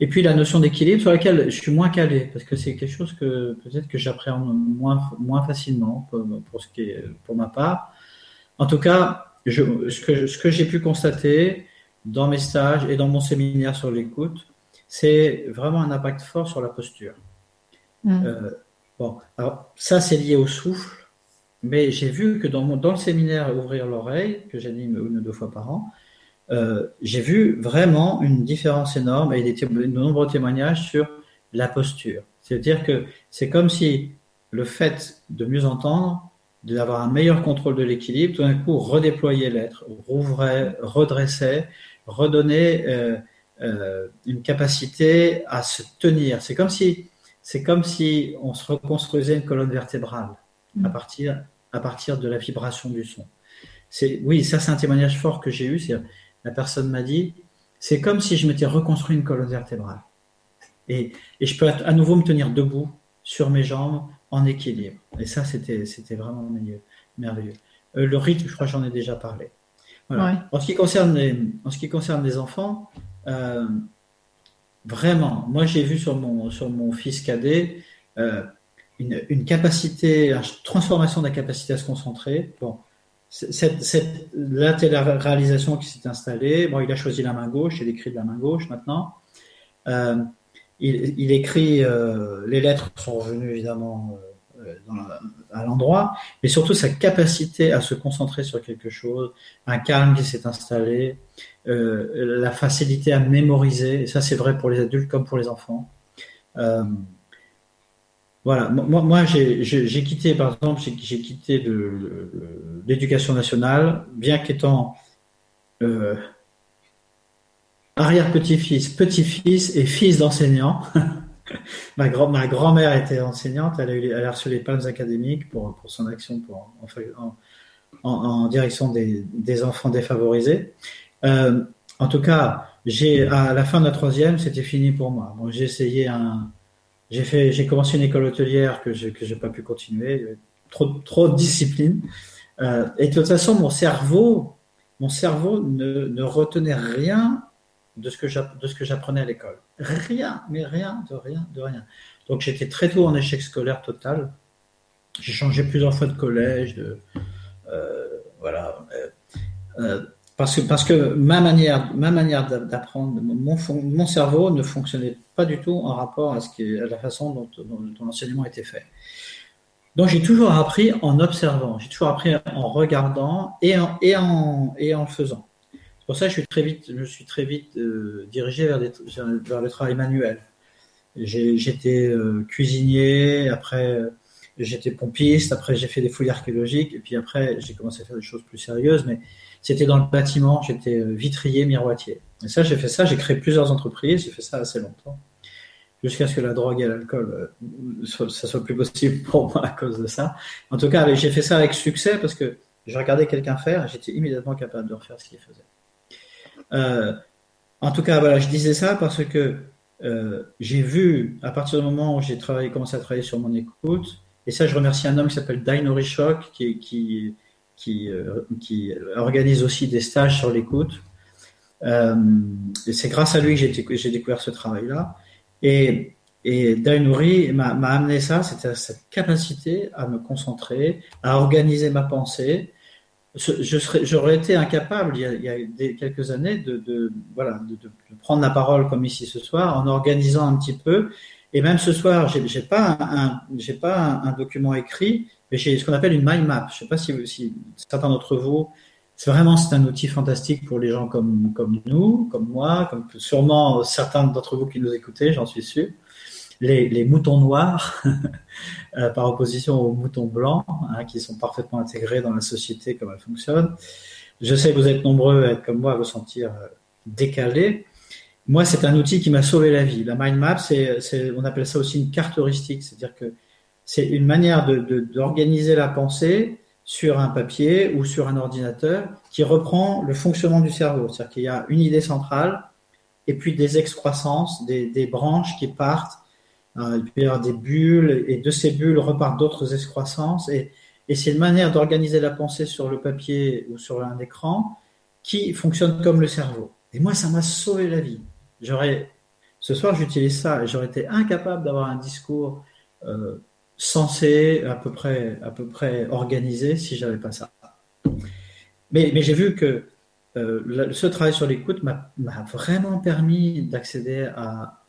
Et puis la notion d'équilibre sur laquelle je suis moins calé, parce que c'est quelque chose que peut-être que j'appréhende moins, moins facilement pour, ce qui est, pour ma part. En tout cas, je, ce que, ce que j'ai pu constater dans mes stages et dans mon séminaire sur l'écoute, c'est vraiment un impact fort sur la posture. Mm. Euh, bon, alors ça c'est lié au souffle, mais j'ai vu que dans, mon, dans le séminaire Ouvrir l'oreille, que j'anime une ou deux fois par an, euh, j'ai vu vraiment une différence énorme et des de nombreux témoignages sur la posture. C'est-à-dire que c'est comme si le fait de mieux entendre, d'avoir un meilleur contrôle de l'équilibre, tout d'un coup redéployait l'être, rouvrait, redressait, redonnait euh, euh, une capacité à se tenir. C'est comme si c'est comme si on se reconstruisait une colonne vertébrale à mm. partir à partir de la vibration du son. C'est oui, ça c'est un témoignage fort que j'ai eu. La personne m'a dit, c'est comme si je m'étais reconstruit une colonne vertébrale. Et, et, je peux à nouveau me tenir debout sur mes jambes en équilibre. Et ça, c'était, vraiment merveilleux. Euh, le rythme, je crois que j'en ai déjà parlé. Voilà. En, ce qui concerne les, en ce qui concerne les enfants, euh, vraiment, moi j'ai vu sur mon, sur mon fils cadet, euh, une, capacité, une transformation de la capacité à se concentrer. Bon, cette, cette, là, la réalisation qui s'est installée. Bon, il a choisi la main gauche, il écrit de la main gauche maintenant. Euh, il, écrit, euh, les lettres sont revenues évidemment euh, à l'endroit, mais surtout sa capacité à se concentrer sur quelque chose, un calme qui s'est installé, la facilité à mémoriser, et ça c'est vrai pour les adultes comme pour les enfants. Voilà, moi, moi j'ai quitté, par exemple, j'ai quitté l'éducation nationale, bien qu'étant euh, arrière-petit-fils, petit-fils et fils d'enseignant. ma grand-mère était enseignante, elle a, eu, elle a reçu les palmes académiques pour, pour son action pour, en, en, en direction des, des, enfants défavorisés. Euh, en tout cas, j'ai à la fin de la troisième, c'était fini pour moi. Bon, j'ai essayé un, j'ai fait, j'ai commencé une école hôtelière que j'ai que j'ai pas pu continuer, trop trop de discipline. Euh, et de toute façon, mon cerveau, mon cerveau ne, ne retenait rien de ce que de ce que j'apprenais à l'école. Rien, mais rien, de rien, de rien. Donc j'étais très tôt en échec scolaire total. J'ai changé plusieurs fois de collège, de euh, voilà. Euh parce que, ma manière, ma manière d'apprendre, mon, cerveau ne fonctionnait pas du tout en rapport à, la façon dont, l'enseignement était fait. Donc j'ai toujours appris en observant, j'ai toujours appris en regardant et en, en faisant. C'est pour ça que je suis très vite, suis très vite euh, dirigé vers, le travail manuel. J'étais euh, cuisinier, après j'étais pompiste, après j'ai fait des fouilles archéologiques, et puis après j'ai commencé à faire des choses plus sérieuses, mais c'était dans le bâtiment, j'étais euh, vitrier, miroitier. Et ça, j'ai fait ça, j'ai créé plusieurs entreprises, j'ai fait ça assez longtemps, jusqu'à ce que la drogue et l'alcool, euh, ça soit plus possible pour moi à cause de ça. En tout cas, j'ai fait ça avec succès parce que je regardais quelqu'un faire et j'étais immédiatement capable de refaire ce qu'il faisait. Euh, en tout cas, voilà, je disais ça parce que j'ai vu, à partir du moment où j'ai commencé à travailler sur mon écoute, et ça, je remercie un homme qui s'appelle Dino Richok, qui, qui, qui, euh, qui organise aussi des stages sur l'écoute. Euh, et c'est grâce à lui que j'ai découvert ce travail-là. Et, et Dainuri m'a amené ça, c'était cette capacité à me concentrer, à organiser ma pensée. J'aurais été incapable il y a, quelques années de, voilà de, prendre la parole comme ici ce soir en organisant un petit peu. Et même ce soir, j'ai pas un, pas un, document écrit, mais j'ai ce qu'on appelle une mind map. Je ne sais pas si, certains d'entre vous, c'est vraiment c'est un outil fantastique pour les gens comme, nous, comme moi, comme sûrement certains d'entre vous qui nous écoutez, j'en suis sûr. Les, moutons noirs, euh, par opposition aux moutons blancs, hein, qui sont parfaitement intégrés dans la société comme elle fonctionne. Je sais que vous êtes nombreux à être comme moi, à vous sentir euh, décalés. Moi, c'est un outil qui m'a sauvé la vie. La mind map, on appelle ça aussi une carte heuristique, c'est-à-dire que c'est une manière d'organiser de, la pensée sur un papier ou sur un ordinateur qui reprend le fonctionnement du cerveau. C'est-à-dire qu'il y a une idée centrale et puis des excroissances, des, branches qui partent. Euh, il y avoir des bulles et de ces bulles repartent d'autres excroissances. Et, et c'est une manière d'organiser la pensée sur le papier ou sur un écran qui fonctionne comme le cerveau. Et moi, ça m'a sauvé la vie. J'aurais, ce soir, j'utilise ça et j'aurais été incapable d'avoir un discours euh, censé, à peu près, à peu près organisé si j'avais pas ça. Mais, mais j'ai vu que euh, ce travail sur l'écoute m'a vraiment permis d'accéder à,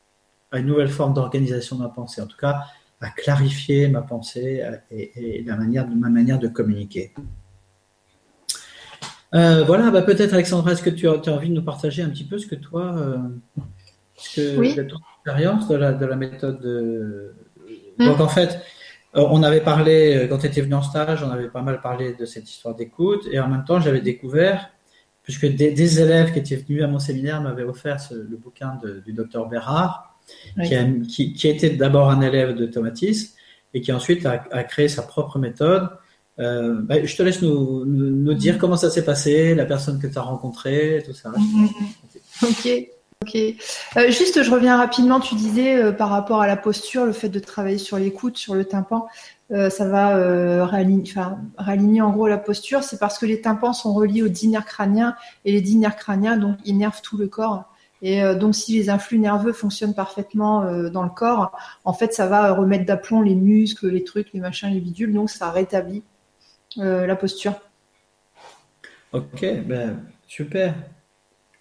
à, une nouvelle forme d'organisation de ma pensée, en tout cas à clarifier ma pensée et, et la manière, ma manière de communiquer. Euh, voilà, bah peut-être Alexandra, est-ce que tu as, tu as, envie de nous partager un petit peu ce que toi, euh, ce que oui. ton expérience de la, de la méthode de... Mmh. Donc en fait, euh, on avait parlé, euh, quand tu étais venu en stage, on avait pas mal parlé de cette histoire d'écoute, et en même temps, j'avais découvert, puisque des, des, élèves qui étaient venus à mon séminaire m'avaient offert ce, le bouquin de, du docteur Bérard, oui. qui, a, qui, qui, était d'abord un élève de Tomatis, et qui ensuite a, a créé sa propre méthode. Euh, bah, je te laisse nous, nous, nous, dire comment ça s'est passé, la personne que tu as rencontrée, tout ça. Mm -hmm. Ok. Ok. Euh, juste, je reviens rapidement. Tu disais euh, par rapport à la posture, le fait de travailler sur l'écoute, sur le tympan, euh, ça va réaligner en gros la posture. C'est parce que les tympans sont reliés aux dix nerfs crâniens et les dix nerfs crâniens donc innervent tout le corps. Et donc, si les influx nerveux fonctionnent parfaitement dans le corps, en fait, ça va remettre d'aplomb les muscles, les trucs, les machins, les bidules. Donc, ça rétablit la posture. Ok, ben, super.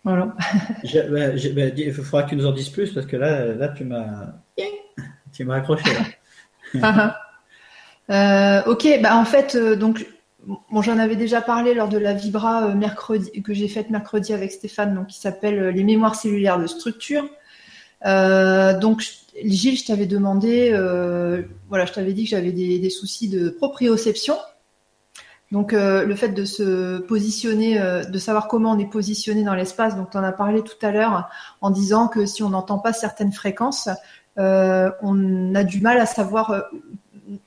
Voilà. Ben, ben, il faudra que tu nous en dises plus parce que là, là tu m'as, tu m'as accroché. Euh, ok, bah en fait, euh, donc bon, j'en avais déjà parlé lors de la Vibra euh, mercredi que j'ai faite mercredi avec Stéphane, donc qui s'appelle les mémoires cellulaires de structure. donc Gilles, je t'avais demandé, voilà, je t'avais dit que j'avais des, des, soucis de proprioception. Donc le fait de se positionner, de savoir comment on est positionné dans l'espace, donc tu en as parlé tout à l'heure en disant que si on n'entend pas certaines fréquences, on a du mal à savoir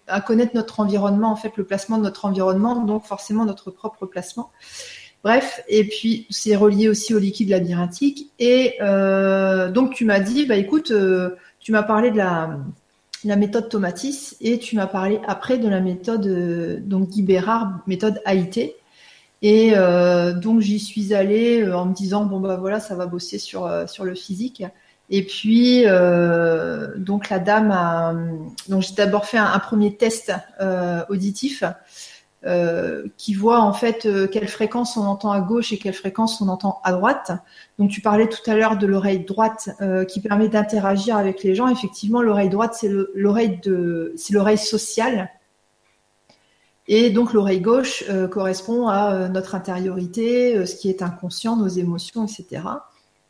à connaître notre environnement, en fait, le placement de notre environnement, donc forcément notre propre placement. Bref, et puis c'est relié aussi au liquide labyrinthique. Et euh, donc tu m'as dit, bah écoute, euh, tu m'as parlé de la, la méthode Tomatis et tu m'as parlé après de la méthode euh, donc Guy Bérard, méthode AIT. Et donc j'y suis allée en me disant bon bah voilà ça va bosser sur sur le physique. Et puis, euh, donc la dame a, donc j'ai d'abord fait un, premier test euh, auditif euh, qui voit en fait euh, quelle fréquence on entend à gauche et quelle fréquence on entend à droite. Donc tu parlais tout à l'heure de l'oreille droite euh, qui permet d'interagir avec les gens. Effectivement, l'oreille droite c'est l'oreille de, c'est l'oreille sociale. Et donc l'oreille gauche correspond à notre intériorité, ce qui est inconscient, nos émotions, etc.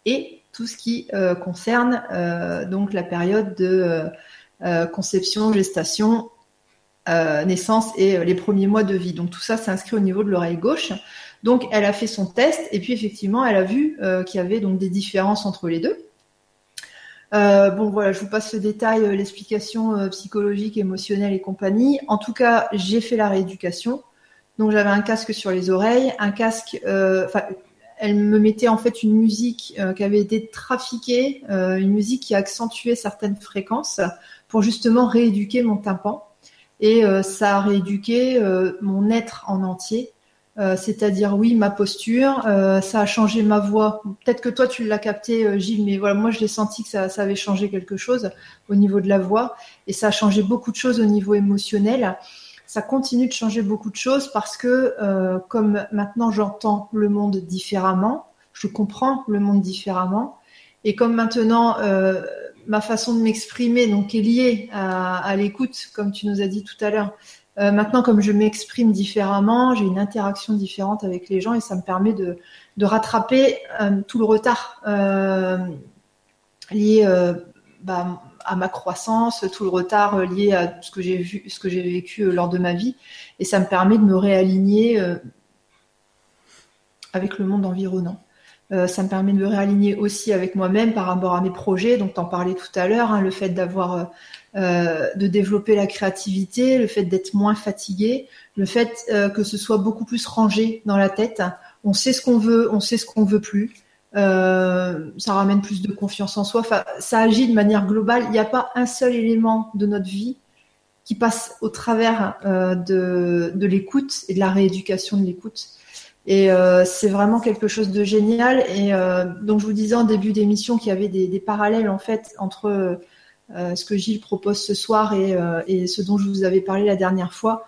Et tout ce qui concerne donc la période de conception, gestation, naissance et les premiers mois de vie. Donc tout ça s'inscrit au niveau de l'oreille gauche. Donc elle a fait son test et puis effectivement elle a vu qu'il y avait donc des différences entre les deux. bon voilà, je vous passe le détail, l'explication psychologique, émotionnelle et compagnie. En tout cas, j'ai fait la rééducation. Donc j'avais un casque sur les oreilles, un casque, elle me mettait en fait une musique euh, qui avait été trafiquée, euh, une musique qui accentuait certaines fréquences pour justement rééduquer mon tympan. Et euh, ça a rééduqué mon être en entier, c'est-à-dire oui ma posture, ça a changé ma voix. Peut-être que toi tu l'as capté Gilles, mais voilà moi je l'ai senti que ça, ça, avait changé quelque chose au niveau de la voix. Et ça a changé beaucoup de choses au niveau émotionnel. Ça continue de changer beaucoup de choses parce que euh, comme maintenant j'entends le monde différemment, je comprends le monde différemment, et comme maintenant euh, ma façon de m'exprimer donc est liée à, l'écoute, comme tu nous as dit tout à l'heure. Euh, maintenant, comme je m'exprime différemment, j'ai une interaction différente avec les gens et ça me permet de, rattraper tout le retard lié bah, à ma croissance, tout le retard euh, lié à ce que j'ai vu, ce que j'ai vécu euh, lors de ma vie, et ça me permet de me réaligner euh, avec le monde environnant. Ça me permet de me réaligner aussi avec moi-même par rapport à mes projets. Donc, t'en parlais tout à l'heure, hein, le fait d'avoir, de développer la créativité, le fait d'être moins fatigué, le fait que ce soit beaucoup plus rangé dans la tête. On sait ce qu'on veut, on sait ce qu'on veut plus. Euh, ça ramène plus de confiance en soi. Ça agit de manière globale. Il n'y a pas un seul élément de notre vie qui passe au travers euh, de l'écoute et de la rééducation de l'écoute. Et euh, c'est vraiment quelque chose de génial. Et euh, donc je vous disais en début d'émission qu'il y avait des, parallèles en fait entre euh, ce que Gilles propose ce soir et, et, ce dont je vous avais parlé la dernière fois.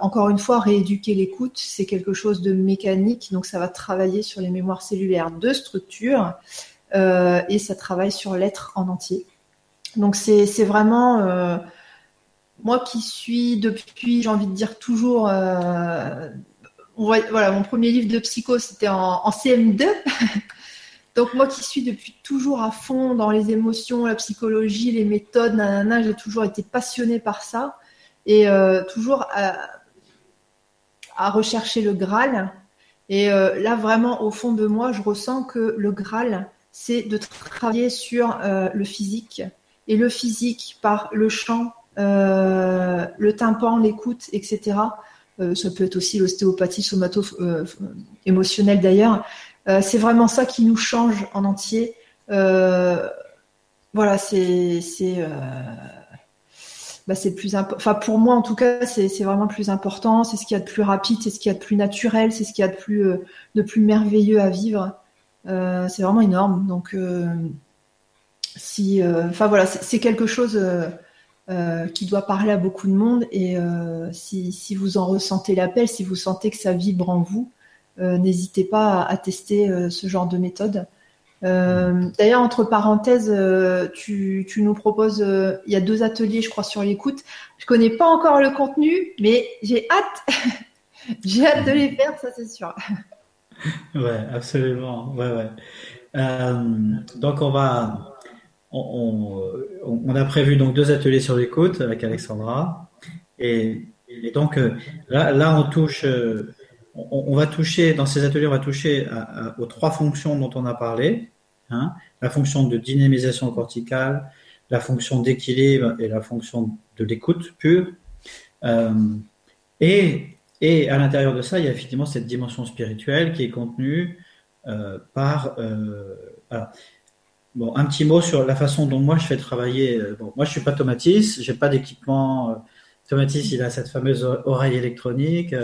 Encore une fois, rééduquer l'écoute, c'est quelque chose de mécanique, donc ça va travailler sur les mémoires cellulaires de structure et ça travaille sur l'être en entier. Donc c'est vraiment moi qui suis depuis, j'ai envie de dire toujours, mon premier livre de psycho c'était en, en, CM2. Donc moi qui suis depuis toujours à fond dans les émotions, la psychologie, les méthodes, j'ai toujours été passionnée par ça et euh, toujours à, rechercher le Graal. Et euh, là, vraiment, au fond de moi, je ressens que le Graal, c'est de travailler sur euh, le physique. Et le physique par le chant, le tympan, l'écoute, etc. ça peut être aussi l'ostéopathie somato-émotionnelle d'ailleurs. c'est vraiment ça qui nous change en entier. voilà, c'est bah, plus enfin pour moi en tout cas c'est vraiment le plus important c'est ce qu'il y a de plus rapide c'est ce qu'il y a de plus naturel c'est ce qu'il y a de plus euh, de plus merveilleux à vivre c'est vraiment énorme. Donc, si, enfin voilà, c'est quelque chose qui doit parler à beaucoup de monde. Et si, si, vous en ressentez l'appel, si vous sentez que ça vibre en vous, n'hésitez pas à, tester ce genre de méthode. Euh, d'ailleurs, entre parenthèses, euh, tu, nous proposes, euh, il y a deux ateliers, je crois, sur l'écoute. Je connais pas encore le contenu, mais j'ai hâte, j'ai hâte de les faire, ça c'est sûr. Ouais, absolument. Ouais, ouais. donc on va, on, a prévu donc deux ateliers sur l'écoute avec Alexandra, et, donc là, là on touche on, va toucher, dans ces ateliers, on va toucher aux trois fonctions dont on a parlé. Hein. la fonction de dynamisation corticale, la fonction d'équilibre et la fonction de l'écoute pure. Euh, et, à l'intérieur de ça, il y a effectivement cette dimension spirituelle qui est contenue euh, par... Euh, bon, un petit mot sur la façon dont moi je fais travailler. Bon, moi, je suis pas Tomatis, j'ai pas d'équipement. Tomatis, il a cette fameuse oreille électronique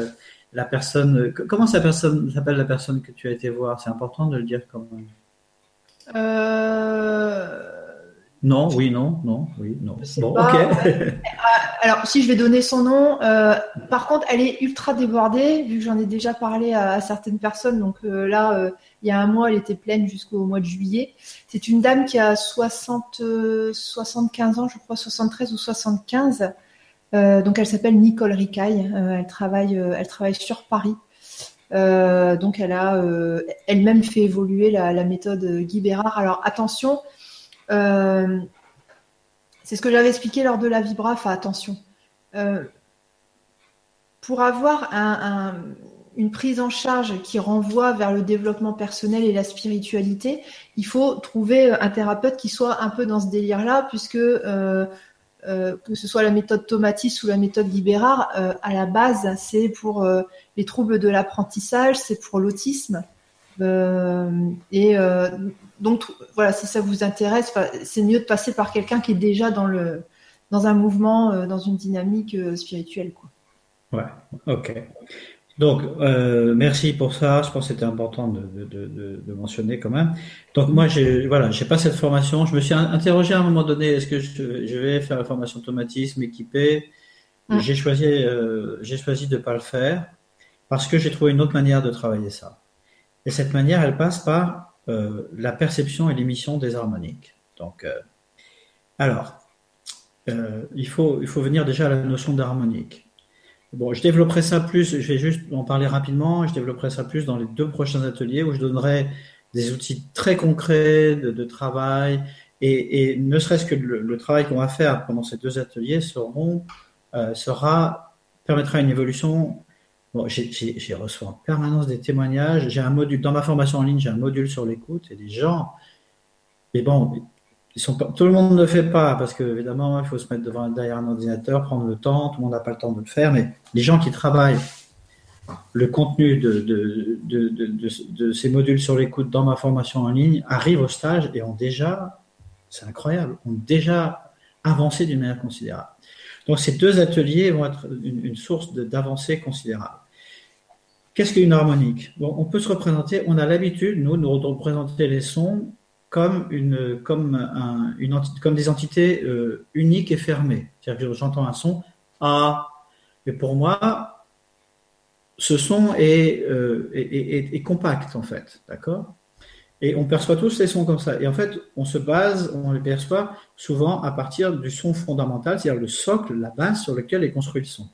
la personne. Comment ça personne s'appelle la personne que tu as été voir? C'est important de le dire quand même. Euh, non, oui, non, non, oui, non. Bon, ok. Alors, si je vais donner son nom, euh, par contre, elle est ultra débordée, vu que j'en ai déjà parlé à, certaines personnes. Donc euh, là, il y a un mois, elle était pleine jusqu'au mois de juillet. C'est une dame qui a 60, 75 ans, je crois, 73 ou 75. Euh, donc elle s'appelle Nicole Ricaille. Euh, elle travaille, euh, elle travaille sur Paris. donc elle a elle-même fait évoluer la, méthode Guy Bérard. Alors attention, c'est ce que j'avais expliqué lors de la Vibra. attention. pour avoir une prise en charge qui renvoie vers le développement personnel et la spiritualité, il faut trouver un thérapeute qui soit un peu dans ce délire-là, puisque euh, que ce soit la méthode Tomatis ou la méthode Libérard, euh, à la base, c'est pour euh, les troubles de l'apprentissage, c'est pour l'autisme. et donc, voilà, si ça vous intéresse, c'est mieux de passer par quelqu'un qui est déjà dans, le, dans un mouvement, dans une dynamique spirituelle. Quoi. Ouais, ok. Donc, euh, merci pour ça. Je pense que c'était important de, de, de, de, mentionner quand même. Donc, moi, j'ai voilà, j'ai pas cette formation. Je me suis interrogé à un moment donné est-ce que je, je, vais faire la formation automatisme équipé J'ai choisi, euh, j'ai choisi de pas le faire parce que j'ai trouvé une autre manière de travailler ça. Et cette manière, elle passe par euh, la perception et l'émission des harmoniques. Donc, euh, alors, euh, il faut il faut venir déjà à la notion d'harmonique. Bon, je développerai ça plus, je vais juste en parler rapidement, je développerai ça plus dans les deux prochains ateliers où je donnerai des outils très concrets de, travail et, ne serait-ce que le, travail qu'on va faire pendant ces deux ateliers sera, permettra une évolution. J'ai reçu en permanence des témoignages, j'ai un module, dans ma formation en ligne, j'ai un module sur l'écoute et des gens, mais bon, tout le monde ne le fait pas parce que évidemment il faut se mettre devant derrière un ordinateur, prendre le temps. Tout le monde n'a pas le temps de le faire, mais les gens qui travaillent le contenu de, de, ces modules sur l'écoute dans ma formation en ligne arrivent au stage et ont déjà, c'est incroyable, ont déjà avancé d'une manière considérable. Donc ces deux ateliers vont être une, source d'avancée considérable. Qu'est-ce qu'une harmonique? On peut se représenter, on a l'habitude, nous, de représenter les sons comme, une, comme, un, comme des entités euh, uniques et fermées. C'est-à-dire que j'entends un son A, mais pour moi, ce son est, euh, est, est, compact en fait, d'accord? Et on perçoit tous ces sons comme ça. Et en fait, on se base, on les perçoit souvent à partir du son fondamental, c'est-à-dire le socle, la base sur lequel est construit le son,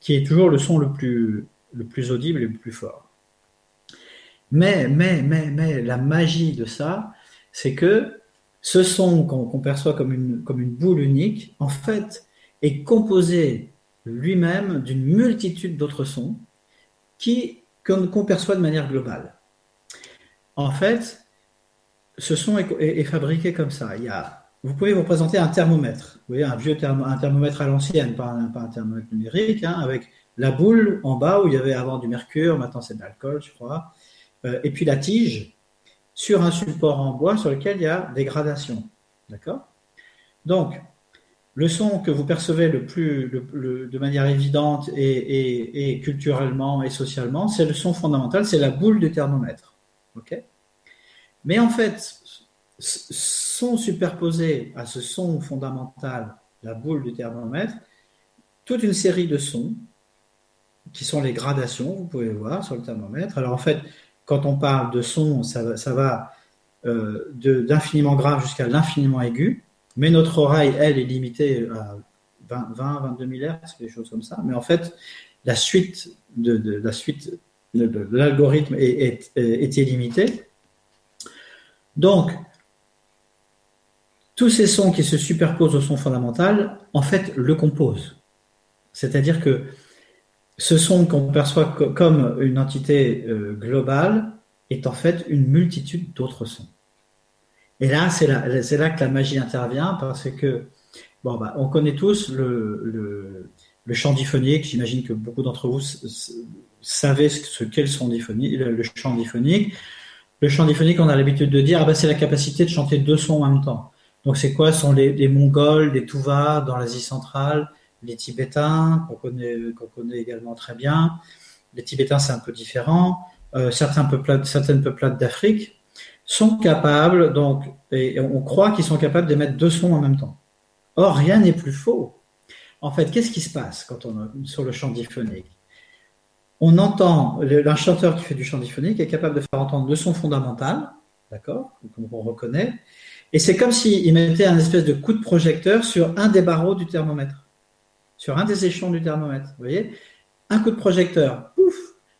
qui est toujours le son le plus, le plus audible et le plus fort. Mais, mais, mais, mais, la magie de ça, c'est que ce son qu'on perçoit comme une, comme une boule unique, en fait, est composé lui-même d'une multitude d'autres sons qu'on perçoit de manière globale. En fait, ce son est, fabriqué comme ça. Il y a, vous pouvez vous présenter un thermomètre, un vieux thermomètre à l'ancienne, pas un, thermomètre numérique, hein, avec la boule en bas où il y avait avant du mercure, maintenant c'est de l'alcool, je crois, euh, et puis la tige sur un support en bois sur lequel il y a des gradations. D'accord? Donc, le son que vous percevez le plus, de manière évidente et, culturellement et socialement, c'est le son fondamental, c'est la boule du thermomètre. Mais en fait, sont superposés à ce son fondamental, la boule du thermomètre, toute une série de sons qui sont les gradations, vous pouvez voir sur le thermomètre. Alors en fait, quand on parle de son, ça ça va euh, d'infiniment grave jusqu'à l'infiniment aigu, mais notre oreille, elle, est limitée à 20, 20 22 000 Hz, des choses comme ça. Mais en fait, la suite de, la suite l'algorithme est, est. Donc, tous ces sons qui se superposent au son fondamental, en fait, le composent. C'est-à-dire que ce son qu'on perçoit comme une entité euh, globale est en fait une multitude d'autres sons. Et là, c'est là, que la magie intervient parce que, bon, bah, on connaît tous le, le, le chant diphonique. J'imagine que beaucoup d'entre vous savez ce qu'est le, son diphonique, le, chant diphonique. Le chant diphonique, on a l'habitude de dire, ah bah, c'est la capacité de chanter deux sons en même temps. Donc, c'est quoi? Ce sont les, les Mongols, les Tuvas dans l'Asie centrale, les Tibétains, qu'on connaît, également très bien. Les Tibétains, c'est un peu différent. Euh, certaines peuplades d'Afrique sont capables, donc, et on croit qu'ils sont capables d'émettre deux sons en même temps. Or, rien n'est plus faux. En fait, qu'est-ce qui se passe quand on sur le chant diphonique? On entend un chanteur qui fait du chant diphonique est capable de faire entendre deux sons fondamentaux, d'accord, qu'on reconnaît, et c'est comme s'il mettait un espèce de coup de projecteur sur un des barreaux du thermomètre, sur un des échelons du thermomètre. Vous voyez Un coup de projecteur, pouf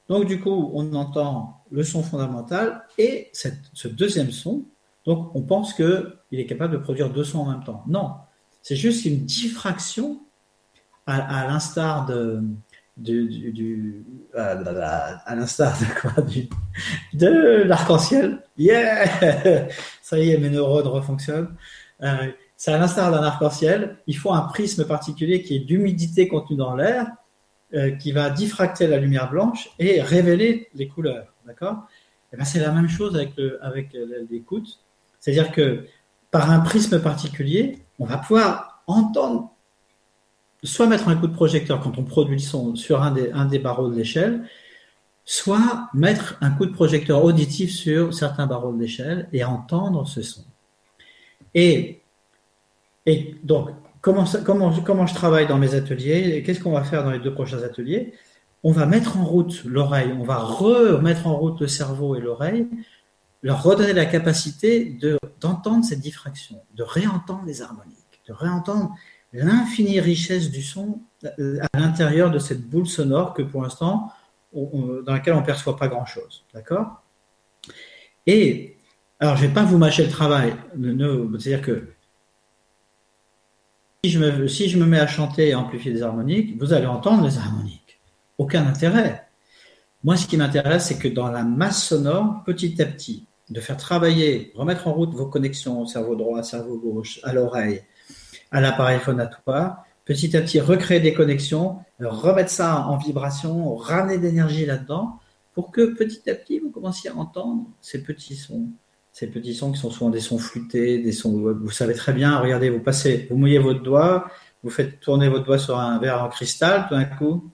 Donc du coup, on entend le son fondamental et ce deuxième son. Donc on pense qu'il est capable de produire deux sons en même temps. Non, c'est juste une diffraction à, l'instar de, du, à, l'instar de quoi de l'arc-en-ciel. Yeah Ça y est, mes neurones refonctionnent. Euh, c'est à l'instar d'un arc-en-ciel. Il faut un prisme particulier qui est d'humidité contenue dans l'air, euh, qui va diffracter la lumière blanche et révéler les couleurs. D'accord? Eh ben, c'est la même chose avec avec l'écoute. C'est-à-dire que par un prisme particulier, on va pouvoir entendre soit mettre un coup de projecteur quand on produit le son sur un des, un des barreaux de l'échelle, soit mettre un coup de projecteur auditif sur certains barreaux de l'échelle et entendre ce son. Et, et donc, comment, comment, comment je travaille dans mes ateliers Qu'est-ce qu'on va faire dans les deux prochains ateliers? On va mettre en route l'oreille, on va remettre en route le cerveau et l'oreille, leur redonner la capacité d'entendre cette diffraction, de réentendre les harmoniques, de réentendre l'infinie richesse du son euh, à l'intérieur de cette boule sonore que pour l'instant, dans laquelle on ne perçoit pas grand-chose. D'accord? Et, alors je ne vais pas vous mâcher le travail, c'est-à-dire que si je, me, mets à chanter et amplifier des harmoniques, vous allez entendre les harmoniques. Aucun intérêt. Moi, ce qui m'intéresse, c'est que dans la masse sonore, petit à petit, de faire travailler, remettre en route vos connexions au cerveau droit, cerveau gauche, à l'oreille, à l'appareil phonatoire, petit à petit recréer des connexions, remettre ça en vibration, ramener d'énergie là-dedans, pour que petit à petit vous commenciez à entendre ces petits sons, ces petits sons qui sont souvent des sons flûtés, des sons, vous savez très bien, regardez, vous passez, vous mouillez votre doigt, vous faites tourner votre doigt sur un verre en cristal, tout d'un coup,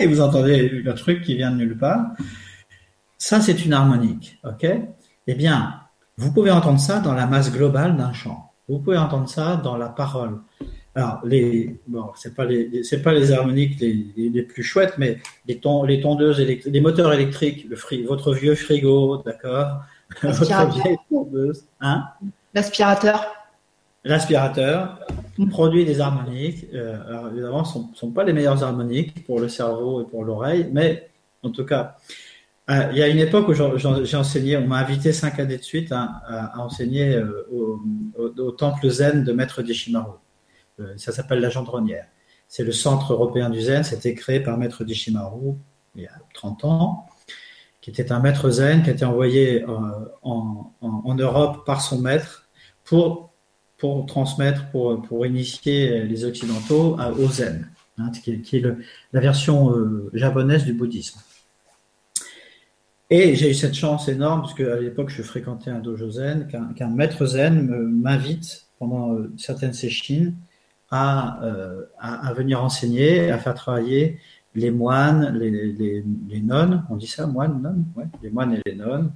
et vous entendez un truc qui vient de nulle part. Ça, c'est une harmonique, ok? Eh bien, vous pouvez entendre ça dans la masse globale d'un chant. Vous pouvez entendre ça dans la parole. Alors, les, bon, c'est pas les, c'est pas les harmoniques les, les, plus chouettes, mais les, ton, les tondeuses, les moteurs électriques, le fri, votre vieux frigo, d'accord, votre vieille tondeuse, hein? L'aspirateur. L'aspirateur produit des harmoniques. Euh, alors, évidemment, ce ne sont, sont, pas les meilleures harmoniques pour le cerveau et pour l'oreille, mais en tout cas, euh, il y a une époque où j'ai enseigné, on m'a invité cinq années de suite à, enseigner euh, au, temple zen de Maître Deshimaru. Euh, ça s'appelle la Gendronnière. C'est le centre européen du zen, c'était créé par Maître Deshimaru il y a 30 ans, qui était un maître zen qui a été envoyé en, Europe par son maître pour, pour transmettre, pour, pour initier les Occidentaux au zen, hein, qui, est la version japonaise du bouddhisme. Et j'ai eu cette chance énorme, parce qu'à l'époque, je fréquentais un dojo zen, qu'un maître zen m'invite pendant euh, certaines séchines à, euh, à, à, venir enseigner, à faire travailler les moines, les, nonnes, on dit ça, moines, nonnes, les moines et les nonnes,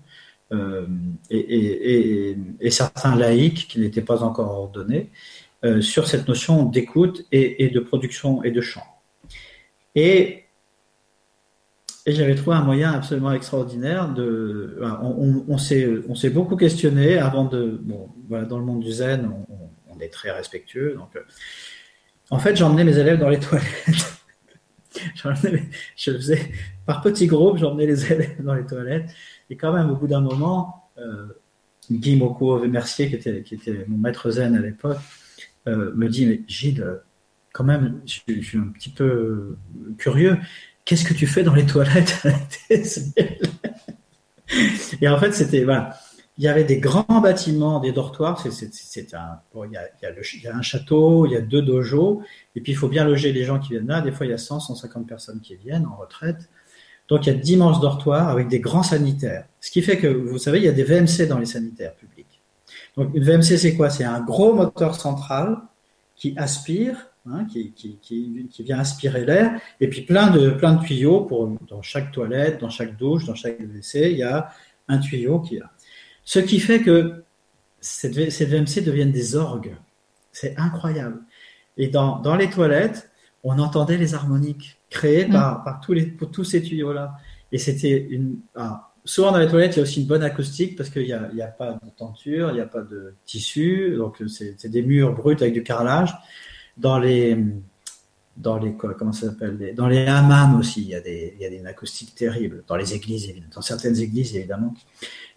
euh, et, certains laïcs qui n'étaient pas encore ordonnés, euh, sur cette notion d'écoute et, de production et de chant. Et, j'avais trouvé un moyen absolument extraordinaire de. On, on, s'est beaucoup questionné avant de. Bon, voilà, dans le monde du zen, on, est très respectueux. Donc, euh, en fait, j'emmenais mes élèves dans les toilettes. je faisais par petits groupes, j'emmenais les élèves dans les toilettes. Et quand même, au bout d'un moment, euh, Guy Moko Mercier, qui était, qui était mon maître zen à l'époque, euh, me dit Mais Gilles, quand même, je, suis un petit peu curieux. Qu'est-ce que tu fais dans les toilettes Et en fait, c'était. Il y avait des grands bâtiments, des dortoirs. C'est un, il, y a, il, y a un château, il y a deux dojos, et puis il faut bien loger les gens qui viennent là. Des fois, il y a 100, 150 personnes qui viennent en retraite. Donc, il y a d'immenses dortoirs avec des grands sanitaires. Ce qui fait que, vous savez, il y a des VMC dans les sanitaires publics. Donc, une VMC, c'est quoi? C'est un gros moteur central qui aspire, hein, qui, qui, qui, qui, vient aspirer l'air, et puis plein de, plein de tuyaux pour, dans chaque toilette, dans chaque douche, dans chaque WC, il y a un tuyau qui est là. Ce qui fait que ces VMC deviennent des orgues. C'est incroyable. Et dans, dans, les toilettes, on entendait les harmoniques créées mm. par, par tous, les, pour tous ces tuyaux-là. Et c'était une. Ah, souvent dans les toilettes, il y a aussi une bonne acoustique parce qu'il n'y a, pas de tenture, il n'y a pas de tissu, donc c'est des murs bruts avec du carrelage. Dans les, dans les quoi, comment ça s'appelle? Dans les hammams aussi, il y a des, il y a des acoustiques terribles. Dans les églises, évidemment. Dans certaines églises, évidemment.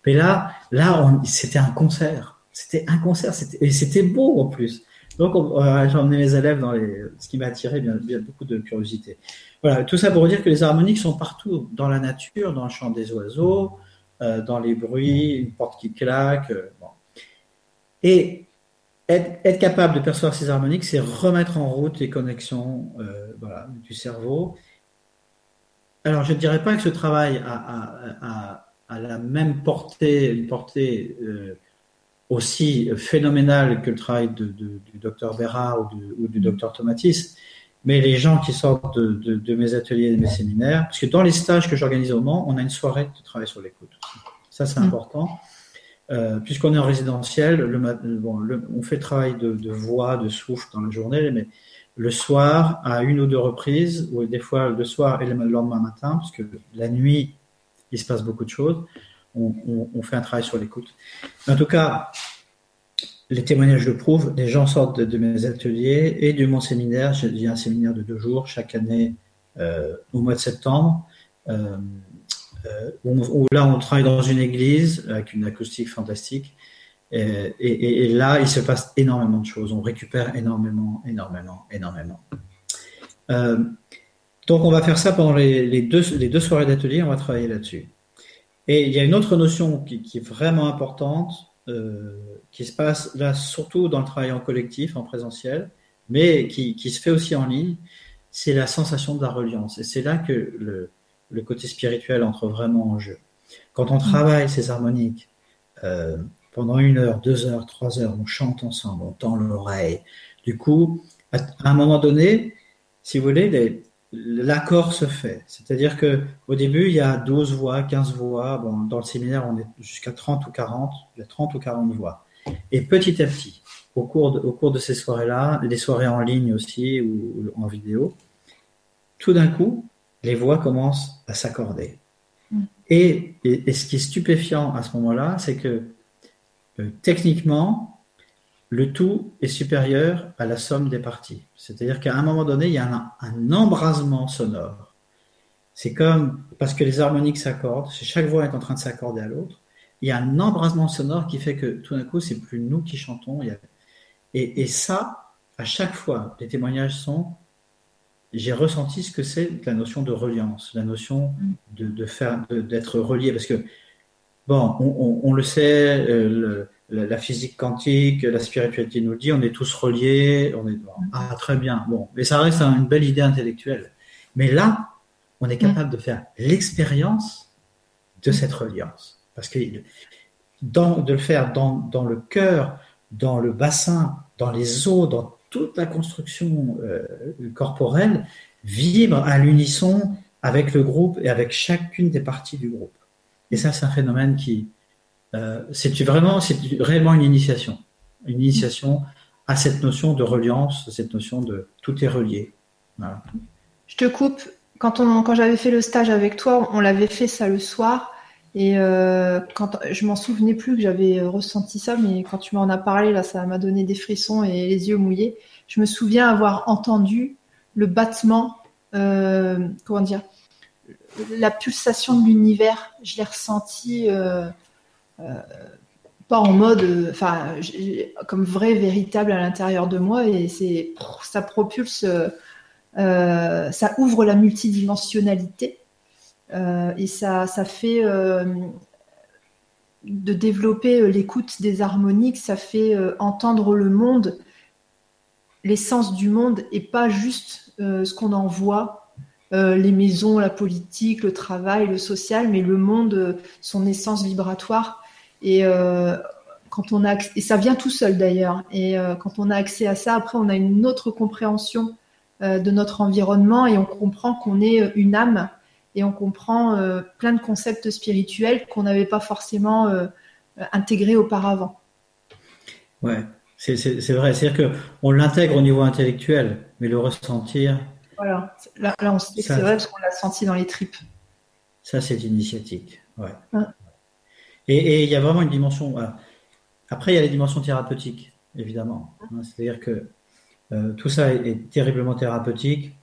Mais là, là, c'était un concert. C'était un concert, et c'était beau en plus. Donc, j'ai emmené mes élèves dans les, ce qui m'a attiré bien, bien, beaucoup de curiosité. Voilà, tout ça pour dire que les harmoniques sont partout, dans la nature, dans le chant des oiseaux, euh, dans les bruits, une porte qui claque. Euh, bon. Et être, capable de percevoir ces harmoniques, c'est remettre en route les connexions euh, du cerveau. Alors, je ne dirais pas que ce travail a à la même portée, une portée euh, aussi phénoménale que le travail de, du docteur Bérard ou, du docteur Tomatis, mais les gens qui sortent de, mes ateliers et de mes séminaires, parce que dans les stages que j'organise au Mans, on a une soirée de travail sur l'écoute. Ça, c'est mm. important. Euh, puisqu'on est en résidentiel, le, bon, on fait travail de, voix, de souffle dans la journée, mais le soir, à une ou deux reprises, ou des fois le soir et le lendemain matin, parce que la nuit, il se passe beaucoup de choses. On, fait un travail sur l'écoute. En tout cas, les témoignages le prouvent. Les gens sortent de, mes ateliers et de mon séminaire. J'ai un séminaire de deux jours chaque année euh, au mois de septembre. Euh, euh, là, on travaille dans une église avec une acoustique fantastique. Et, là, il se passe énormément de choses. On récupère énormément, énormément, énormément. Donc on va faire ça pendant les, deux, soirées d'atelier, on va travailler là-dessus. Et il y a une autre notion qui, est vraiment importante, euh, qui se passe là surtout dans le travail en collectif, en présentiel, mais qui, se fait aussi en ligne, c'est la sensation de la reliance. Et c'est là que le, côté spirituel entre vraiment en jeu. Quand on travaille ces harmoniques, euh, pendant une heure, deux heures, trois heures, on chante ensemble, on tend l'oreille. Du coup, à, à un moment donné, si vous voulez, les, l'accord se fait. C'est-à-dire que au début, il y a 12 voix, 15 voix. Bon, dans le séminaire, on est jusqu'à 30 ou 40. Il y a 30 ou 40 voix. Et petit à petit, au cours de, au cours de ces soirées-là, des soirées en ligne aussi ou, en vidéo, tout d'un coup, les voix commencent à s'accorder. Mm. Et, et, ce qui est stupéfiant à ce moment-là, c'est que euh, techniquement, le tout est supérieur à la somme des parties. C'est-à-dire qu'à un moment donné, il y a un, embrasement sonore. C'est comme, parce que les harmoniques s'accordent, chaque voix est en train de s'accorder à l'autre, il y a un embrasement sonore qui fait que tout d'un coup, c'est plus nous qui chantons. et, ça, à chaque fois, les témoignages sont, j'ai ressenti ce que c'est la notion de reliance, la notion de, faire, d'être relié, parce que bon, on, le sait, euh, la, physique quantique, la spiritualité nous dit, on est tous reliés, on est ah très bien, bon, mais ça reste une belle idée intellectuelle. Mais là, on est capable de faire l'expérience de cette reliance, parce que de le faire dans, dans le cœur, dans le bassin, dans les os, dans toute la construction euh, corporelle, vibre à l'unisson avec le groupe et avec chacune des parties du groupe. Et ça, c'est un phénomène qui, euh, c'est vraiment, c'est réellement une initiation, une initiation à cette notion de reliance, cette notion de tout est relié. Je te coupe. Quand, j'avais fait le stage avec toi, on l'avait fait ça le soir. Et euh, quand je m'en souvenais plus que j'avais ressenti ça, mais quand tu m'en as parlé, là, ça m'a donné des frissons et les yeux mouillés. Je me souviens avoir entendu le battement, euh, comment dire, la pulsation de l'univers. Je l'ai ressenti euh, pas en mode, enfin, comme vrai, véritable à l'intérieur de moi, et c'est, ça propulse, ça ouvre la multidimensionnalité. Euh, et ça, ça fait euh, de développer euh, l'écoute des harmoniques, ça fait entendre le monde, l'essence du monde, et pas juste ce qu'on en voit, les maisons, la politique, le travail, le social, mais le monde, son essence vibratoire. Et quand on a et ça vient tout seul d'ailleurs. Et quand on a accès à ça, après on a une autre compréhension de notre environnement et on comprend qu'on est une âme et on comprend euh, plein de concepts spirituels qu'on n'avait pas forcément euh, intégrés auparavant. Ouais, c'est vrai. C'est-à-dire qu'on l'intègre au niveau intellectuel, mais le ressentir. Voilà, là, on sait que c'est vrai parce qu'on l'a senti dans les tripes. Ça, c'est initiatique. Ouais. Et il y a vraiment une dimension. Après, il y a les dimensions thérapeutiques, évidemment. Hein. C'est-à-dire que euh, tout ça est, terriblement thérapeutique.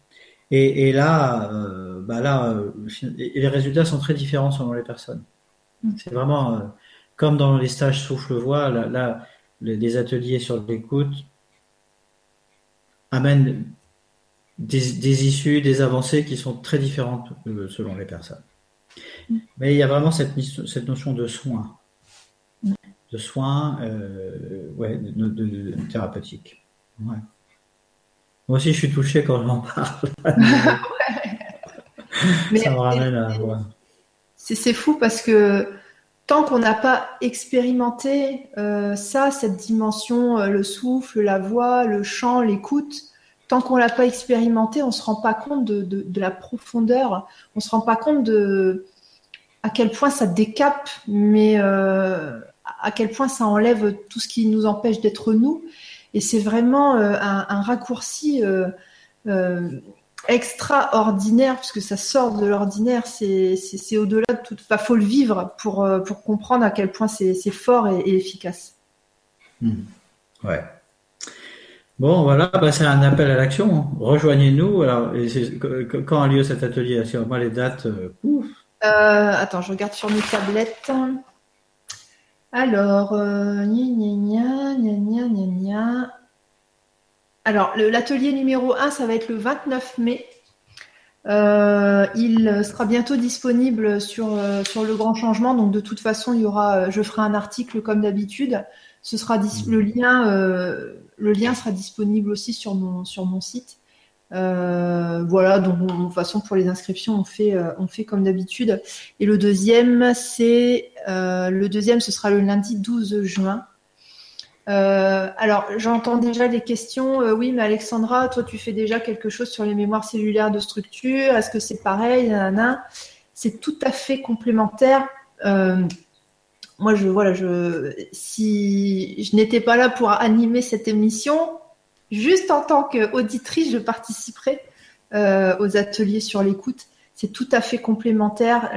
Et, là, euh, bah là euh, les résultats sont très différents selon les personnes. Mm. C'est vraiment comme dans les stages souffle-voix, là, les, ateliers sur l'écoute amènent des, issues, des avancées qui sont très différentes selon les personnes. Mais il y a vraiment cette, cette notion de soin, de soin ouais, de, thérapeutique. Ouais. Moi aussi, je suis touché quand je m'en parle. ça me ramène à. C'est fou parce que tant qu'on n'a pas expérimenté euh, ça, cette dimension, euh, le souffle, la voix, le chant, l'écoute, tant qu'on l'a pas expérimenté, on se rend pas compte de, la profondeur, on se rend pas compte de à quel point ça décape, mais euh, à quel point ça enlève tout ce qui nous empêche d'être nous. Et c'est vraiment euh, un, raccourci euh, extraordinaire, puisque ça sort de l'ordinaire, c'est au-delà de tout. Il faut le vivre pour, pour comprendre à quel point c'est fort et, efficace. Hmm. Ouais. Bon, voilà, bah, c'est un appel à l'action. Hein. Rejoignez-nous. Alors, quand a lieu cet atelier? Moi, les dates. attends, je regarde sur mes tablettes. Alors, euh, gna, gna, gna, Alors, l'atelier numéro 1, ça va être le 29 mai. Euh, il sera bientôt disponible sur, euh, sur le grand changement. Donc, de toute façon, il y aura, je ferai un article comme d'habitude. Ce sera le lien, le lien sera disponible aussi sur mon, site. Euh, voilà, donc de toute façon pour les inscriptions on fait euh, comme d'habitude. Et le deuxième c'est euh, le deuxième ce sera le lundi 12 juin. alors j'entends déjà des questions. oui, mais Alexandra, toi tu fais déjà quelque chose sur les mémoires cellulaires de structure. Est-ce que c'est pareil? C'est tout à fait complémentaire. Moi je voilà je si je n'étais pas là pour animer cette émission, juste en tant qu'auditrice, je participerai euh, aux ateliers sur l'écoute. C'est tout à fait complémentaire.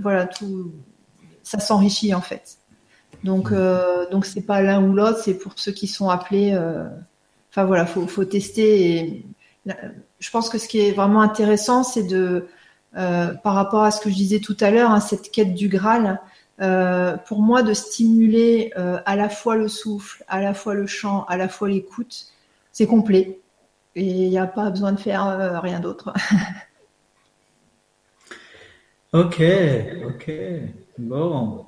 voilà, tout, ça s'enrichit en fait. Donc, mmh. euh, donc c'est pas l'un ou l'autre, c'est pour ceux qui sont appelés. Euh, enfin voilà, faut, faut tester. Et, je pense que ce qui est vraiment intéressant, c'est de, par rapport à ce que je disais tout à l'heure, hein, cette quête du Graal. Pour moi, de stimuler à la fois le souffle, à la fois le chant, à la fois l'écoute, c'est complet. Et il n'y a pas besoin de faire euh, rien d'autre. ok, ok. Bon.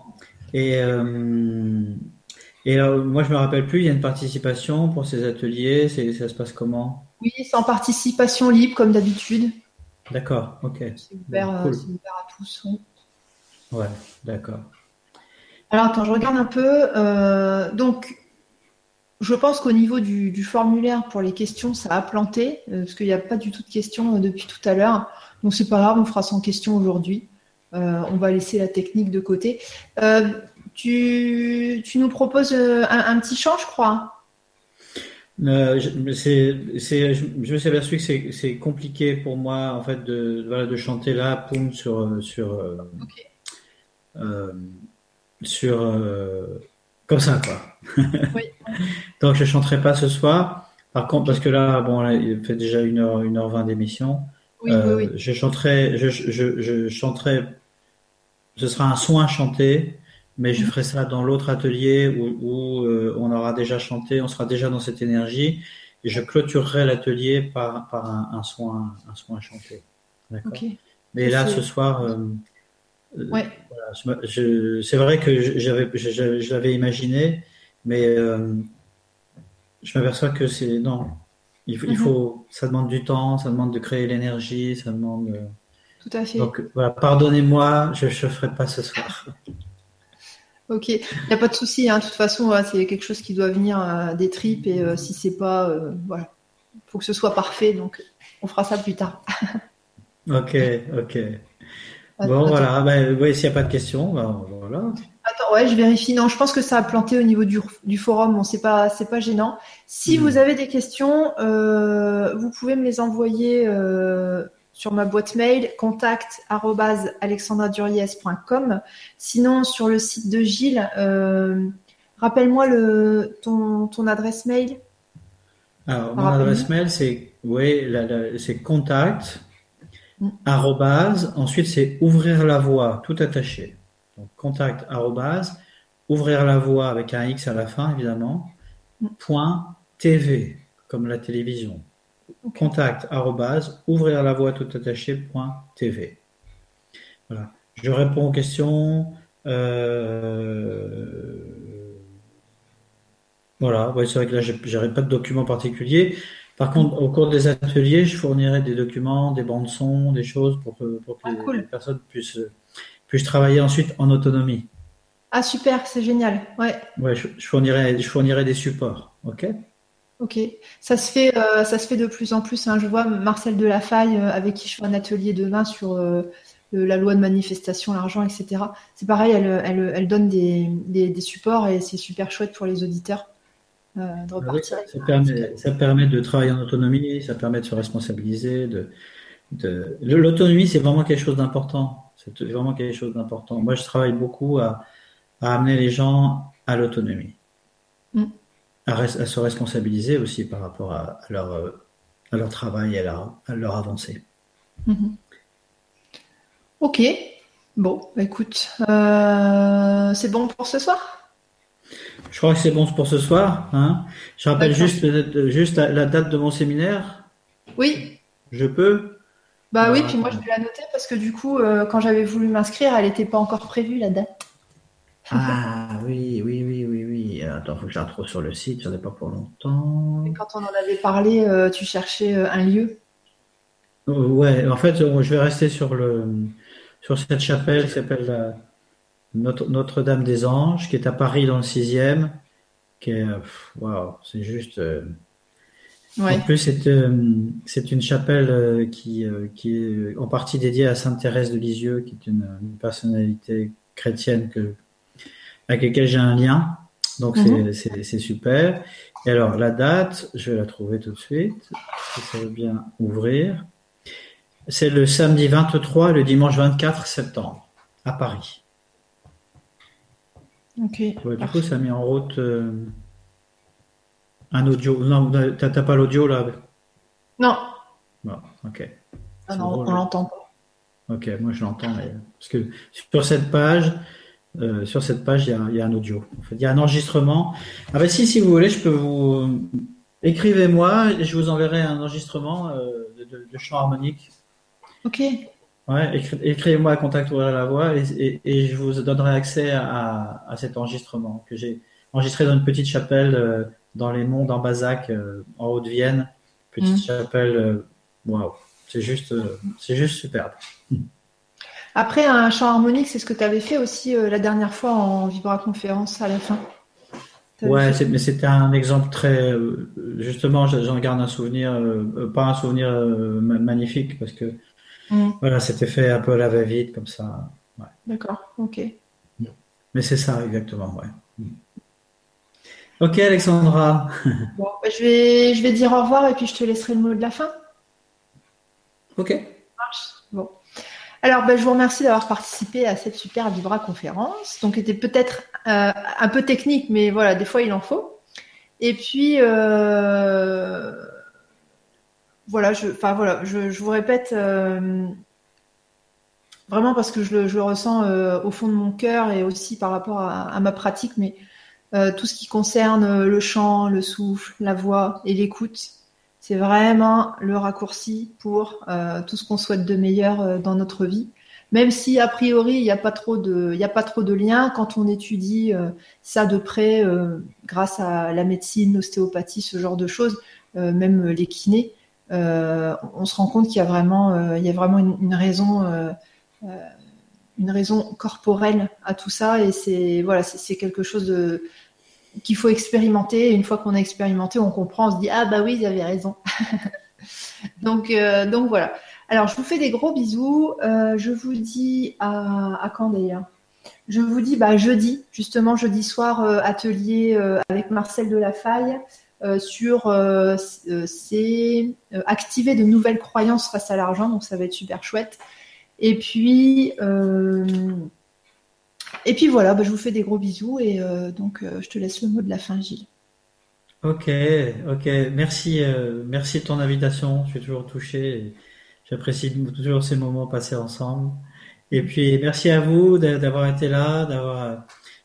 Et, euh, et moi, je me rappelle plus, il y a une participation pour ces ateliers. Ça se passe comment? Oui, c'est en participation libre, comme d'habitude. D'accord, ok. C'est ouvert, euh, à tous. Ouais, d'accord. Alors, attends, je regarde un peu. donc, je pense qu'au niveau du, formulaire pour les questions, ça a planté, parce qu'il n'y a pas du tout de questions depuis tout à l'heure. Donc c'est pas grave, on fera sans questions aujourd'hui. on va laisser la technique de côté. Tu, tu, nous proposes un, un, petit chant, je crois. Euh, je, c'est, c'est, je, me suis aperçu que c'est, compliqué pour moi en fait de, voilà, de chanter là, poum, sur sur euh, euh, sur comme ça quoi. Oui. Donc je chanterai pas ce soir. Par contre, parce que là, bon, il fait déjà une heure, une heure vingt d'émission. Oui, oui, je chanterai, je, je, je chanterai. Ce sera un soin chanté mais je ferai ça dans l'autre atelier où, où euh, on aura déjà chanté, on sera déjà dans cette énergie, et je clôturerai l'atelier par, par un, un, soin, un soin chanté. D'accord? Mais là, ce soir, euh, euh, ouais. voilà, c'est vrai que j'avais, je l'avais imaginé, mais euh, je m'aperçois que c'est non. Il mhm. faut, ça demande du temps, ça demande de créer l'énergie, ça demande. Tout à fait. Donc voilà, pardonnez-moi, je ne ferai pas ce soir. Ok, il n'y a pas de souci. Hein. De toute façon, c'est quelque chose qui doit venir euh, des tripes et euh, si c'est pas, euh, voilà, faut que ce soit parfait. Donc, on fera ça plus tard. ok, ok. Bon, voilà. Ben, oui, s'il n'y a pas de questions, ben, voilà. Attends, ouais, je vérifie. Non, je pense que ça a planté au niveau du, du forum. Bon, c'est pas, c'est pas gênant. Si hmm. vous avez des questions, vous pouvez me les envoyer sur ma boîte mail contact@alexandraduriez.com. Sinon, sur le site de Gilles, euh, rappelle-moi le ton, ton adresse mail. Alors, mon adresse mail, c'est oui, c'est contact mm. ensuite c'est ouvrir la voie, tout attaché. Donc contact ouvrir la voie avec un X à la fin évidemment, mm. point TV comme la télévision contact ouvrir la voie tout attaché.tv. Voilà. Je réponds aux questions. Euh, voilà, c'est vrai que là, je n'aurai pas de documents particuliers. Par contre, au cours des ateliers, je fournirai des documents, des bandes son, des choses pour que, ah, les, personnes puissent, puissent travailler ensuite en autonomie. Ah super, c'est génial. Ouais. Ouais, je, fournirai, je fournirai des supports. Ok? Ok, ça se fait, euh, ça se fait de plus en plus. Hein. Je vois Marcel Delafaille, euh, avec qui je fais un atelier demain sur euh, la loi de manifestation, l'argent, etc. C'est pareil, elle, donne des, supports et c'est super chouette pour les auditeurs de repartir. ça, permet, de travailler en autonomie, ça permet de se responsabiliser. De, L'autonomie, c'est vraiment quelque chose d'important. C'est vraiment quelque chose d'important. Moi, je travaille beaucoup à, amener les gens à l'autonomie. Mm à, se responsabiliser aussi par rapport à, leur, euh, à leur travail et à leur, avancée. Mhm. Ok, bon, bah, écoute, euh, c'est bon pour ce soir? Je crois que c'est bon pour ce soir. Hein Je rappelle juste, juste la, date de mon séminaire. Oui. Je peux? Bah oui, puis moi je vais la noter parce que du coup, euh, quand j'avais voulu m'inscrire, elle n'était pas encore prévue la date. Ah oui, oui, oui, oui, oui. Attends, faut que je la retrouve sur le site, j'en ai pas pour longtemps. Et quand on en avait parlé, euh, tu cherchais euh, un lieu? Euh, Ouais, en fait, je vais rester sur le sur cette chapelle qui s'appelle Notre, Notre-Dame des Anges, qui est à Paris dans le 6e, qui est waouh, c'est juste. En plus, c'est c'est une chapelle qui qui est en partie dédiée à Sainte Thérèse de Lisieux, qui est une, une personnalité chrétienne que avec lesquels j'ai un lien. Donc mhm. c'est super. Et alors la date, je vais la trouver tout de suite, si ça veut bien ouvrir. C'est le samedi 23 et le dimanche 24 septembre à Paris. Ok. du coup, ça met en route euh, un audio. Non, t'as pas l'audio là? Non. Bon, ok. Ah non, on l'entend pas. Ok, moi je l'entends, parce que sur cette page, euh, sur cette page, il y, a, un audio. En fait, il y a un enregistrement. Ah bah si, si vous voulez, je peux vous écrivez-moi et je vous enverrai un enregistrement euh, de, chant harmonique. Ok. Ouais, écrivez-moi à Contact Ouvrir la Voix et, je vous donnerai accès à, cet enregistrement que j'ai enregistré dans une petite chapelle euh, dans les monts d'Ambazac en Haute-Vienne. Petite mm. chapelle, waouh, c'est juste, c'est juste superbe. Après, un chant harmonique, c'est ce que tu avais fait aussi euh, la dernière fois en vibra-conférence à la fin. Ouais, mais c'était un exemple très. Justement, j'en garde un souvenir, pas un souvenir magnifique, parce que mm. voilà, c'était fait un peu à la va-vite, comme ça. D'accord, ok. Mais c'est ça, exactement, ouais. Mm. Ok, Alexandra. Bon, bah, je, vais, je vais dire au revoir et puis je te laisserai le mot de la fin. Ok. Bon. Alors, bah, je vous remercie d'avoir participé à cette super Vibra conférence. Donc, était peut-être euh, un peu technique, mais voilà, des fois il en faut. Et puis, euh, voilà, je, vous répète euh, vraiment parce que je le, ressens au fond de mon cœur et aussi par rapport à ma pratique, mais euh, tout ce qui concerne euh, le chant, le souffle, la voix et l'écoute. C'est vraiment le raccourci pour euh, tout ce qu'on souhaite de meilleur dans notre vie. Même si a priori il n'y a pas trop de, trop de liens quand on étudie ça de près, grâce à la médecine, l'ostéopathie, ce genre de choses, même les kinés, on se rend compte qu'il y a vraiment, une, raison corporelle à tout ça et c'est voilà c'est quelque chose qu'il faut expérimenter. Une fois qu'on a expérimenté, on comprend, on se dit ah bah oui, ils avaient raison. donc euh, donc voilà. Alors je vous fais des gros bisous. Euh, je vous dis à, à quand d'ailleurs? Je vous dis bah jeudi justement jeudi soir euh, atelier avec Marcel Delafaille sur c'est activer de nouvelles croyances face à l'argent. Donc ça va être super chouette. Et puis et puis voilà, bah, je vous fais des gros bisous et euh, donc euh, je te laisse le mot de la fin, Gilles. Ok, ok, merci, euh, merci de ton invitation. Je suis toujours touché. J'apprécie toujours ces moments passés ensemble. Et puis merci à vous d'avoir été là, d'avoir,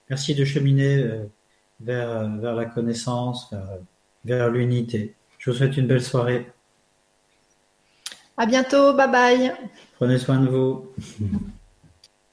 merci de cheminer vers vers la connaissance, vers, vers l'unité. Je vous souhaite une belle soirée. À bientôt, bye bye. Prenez soin de vous.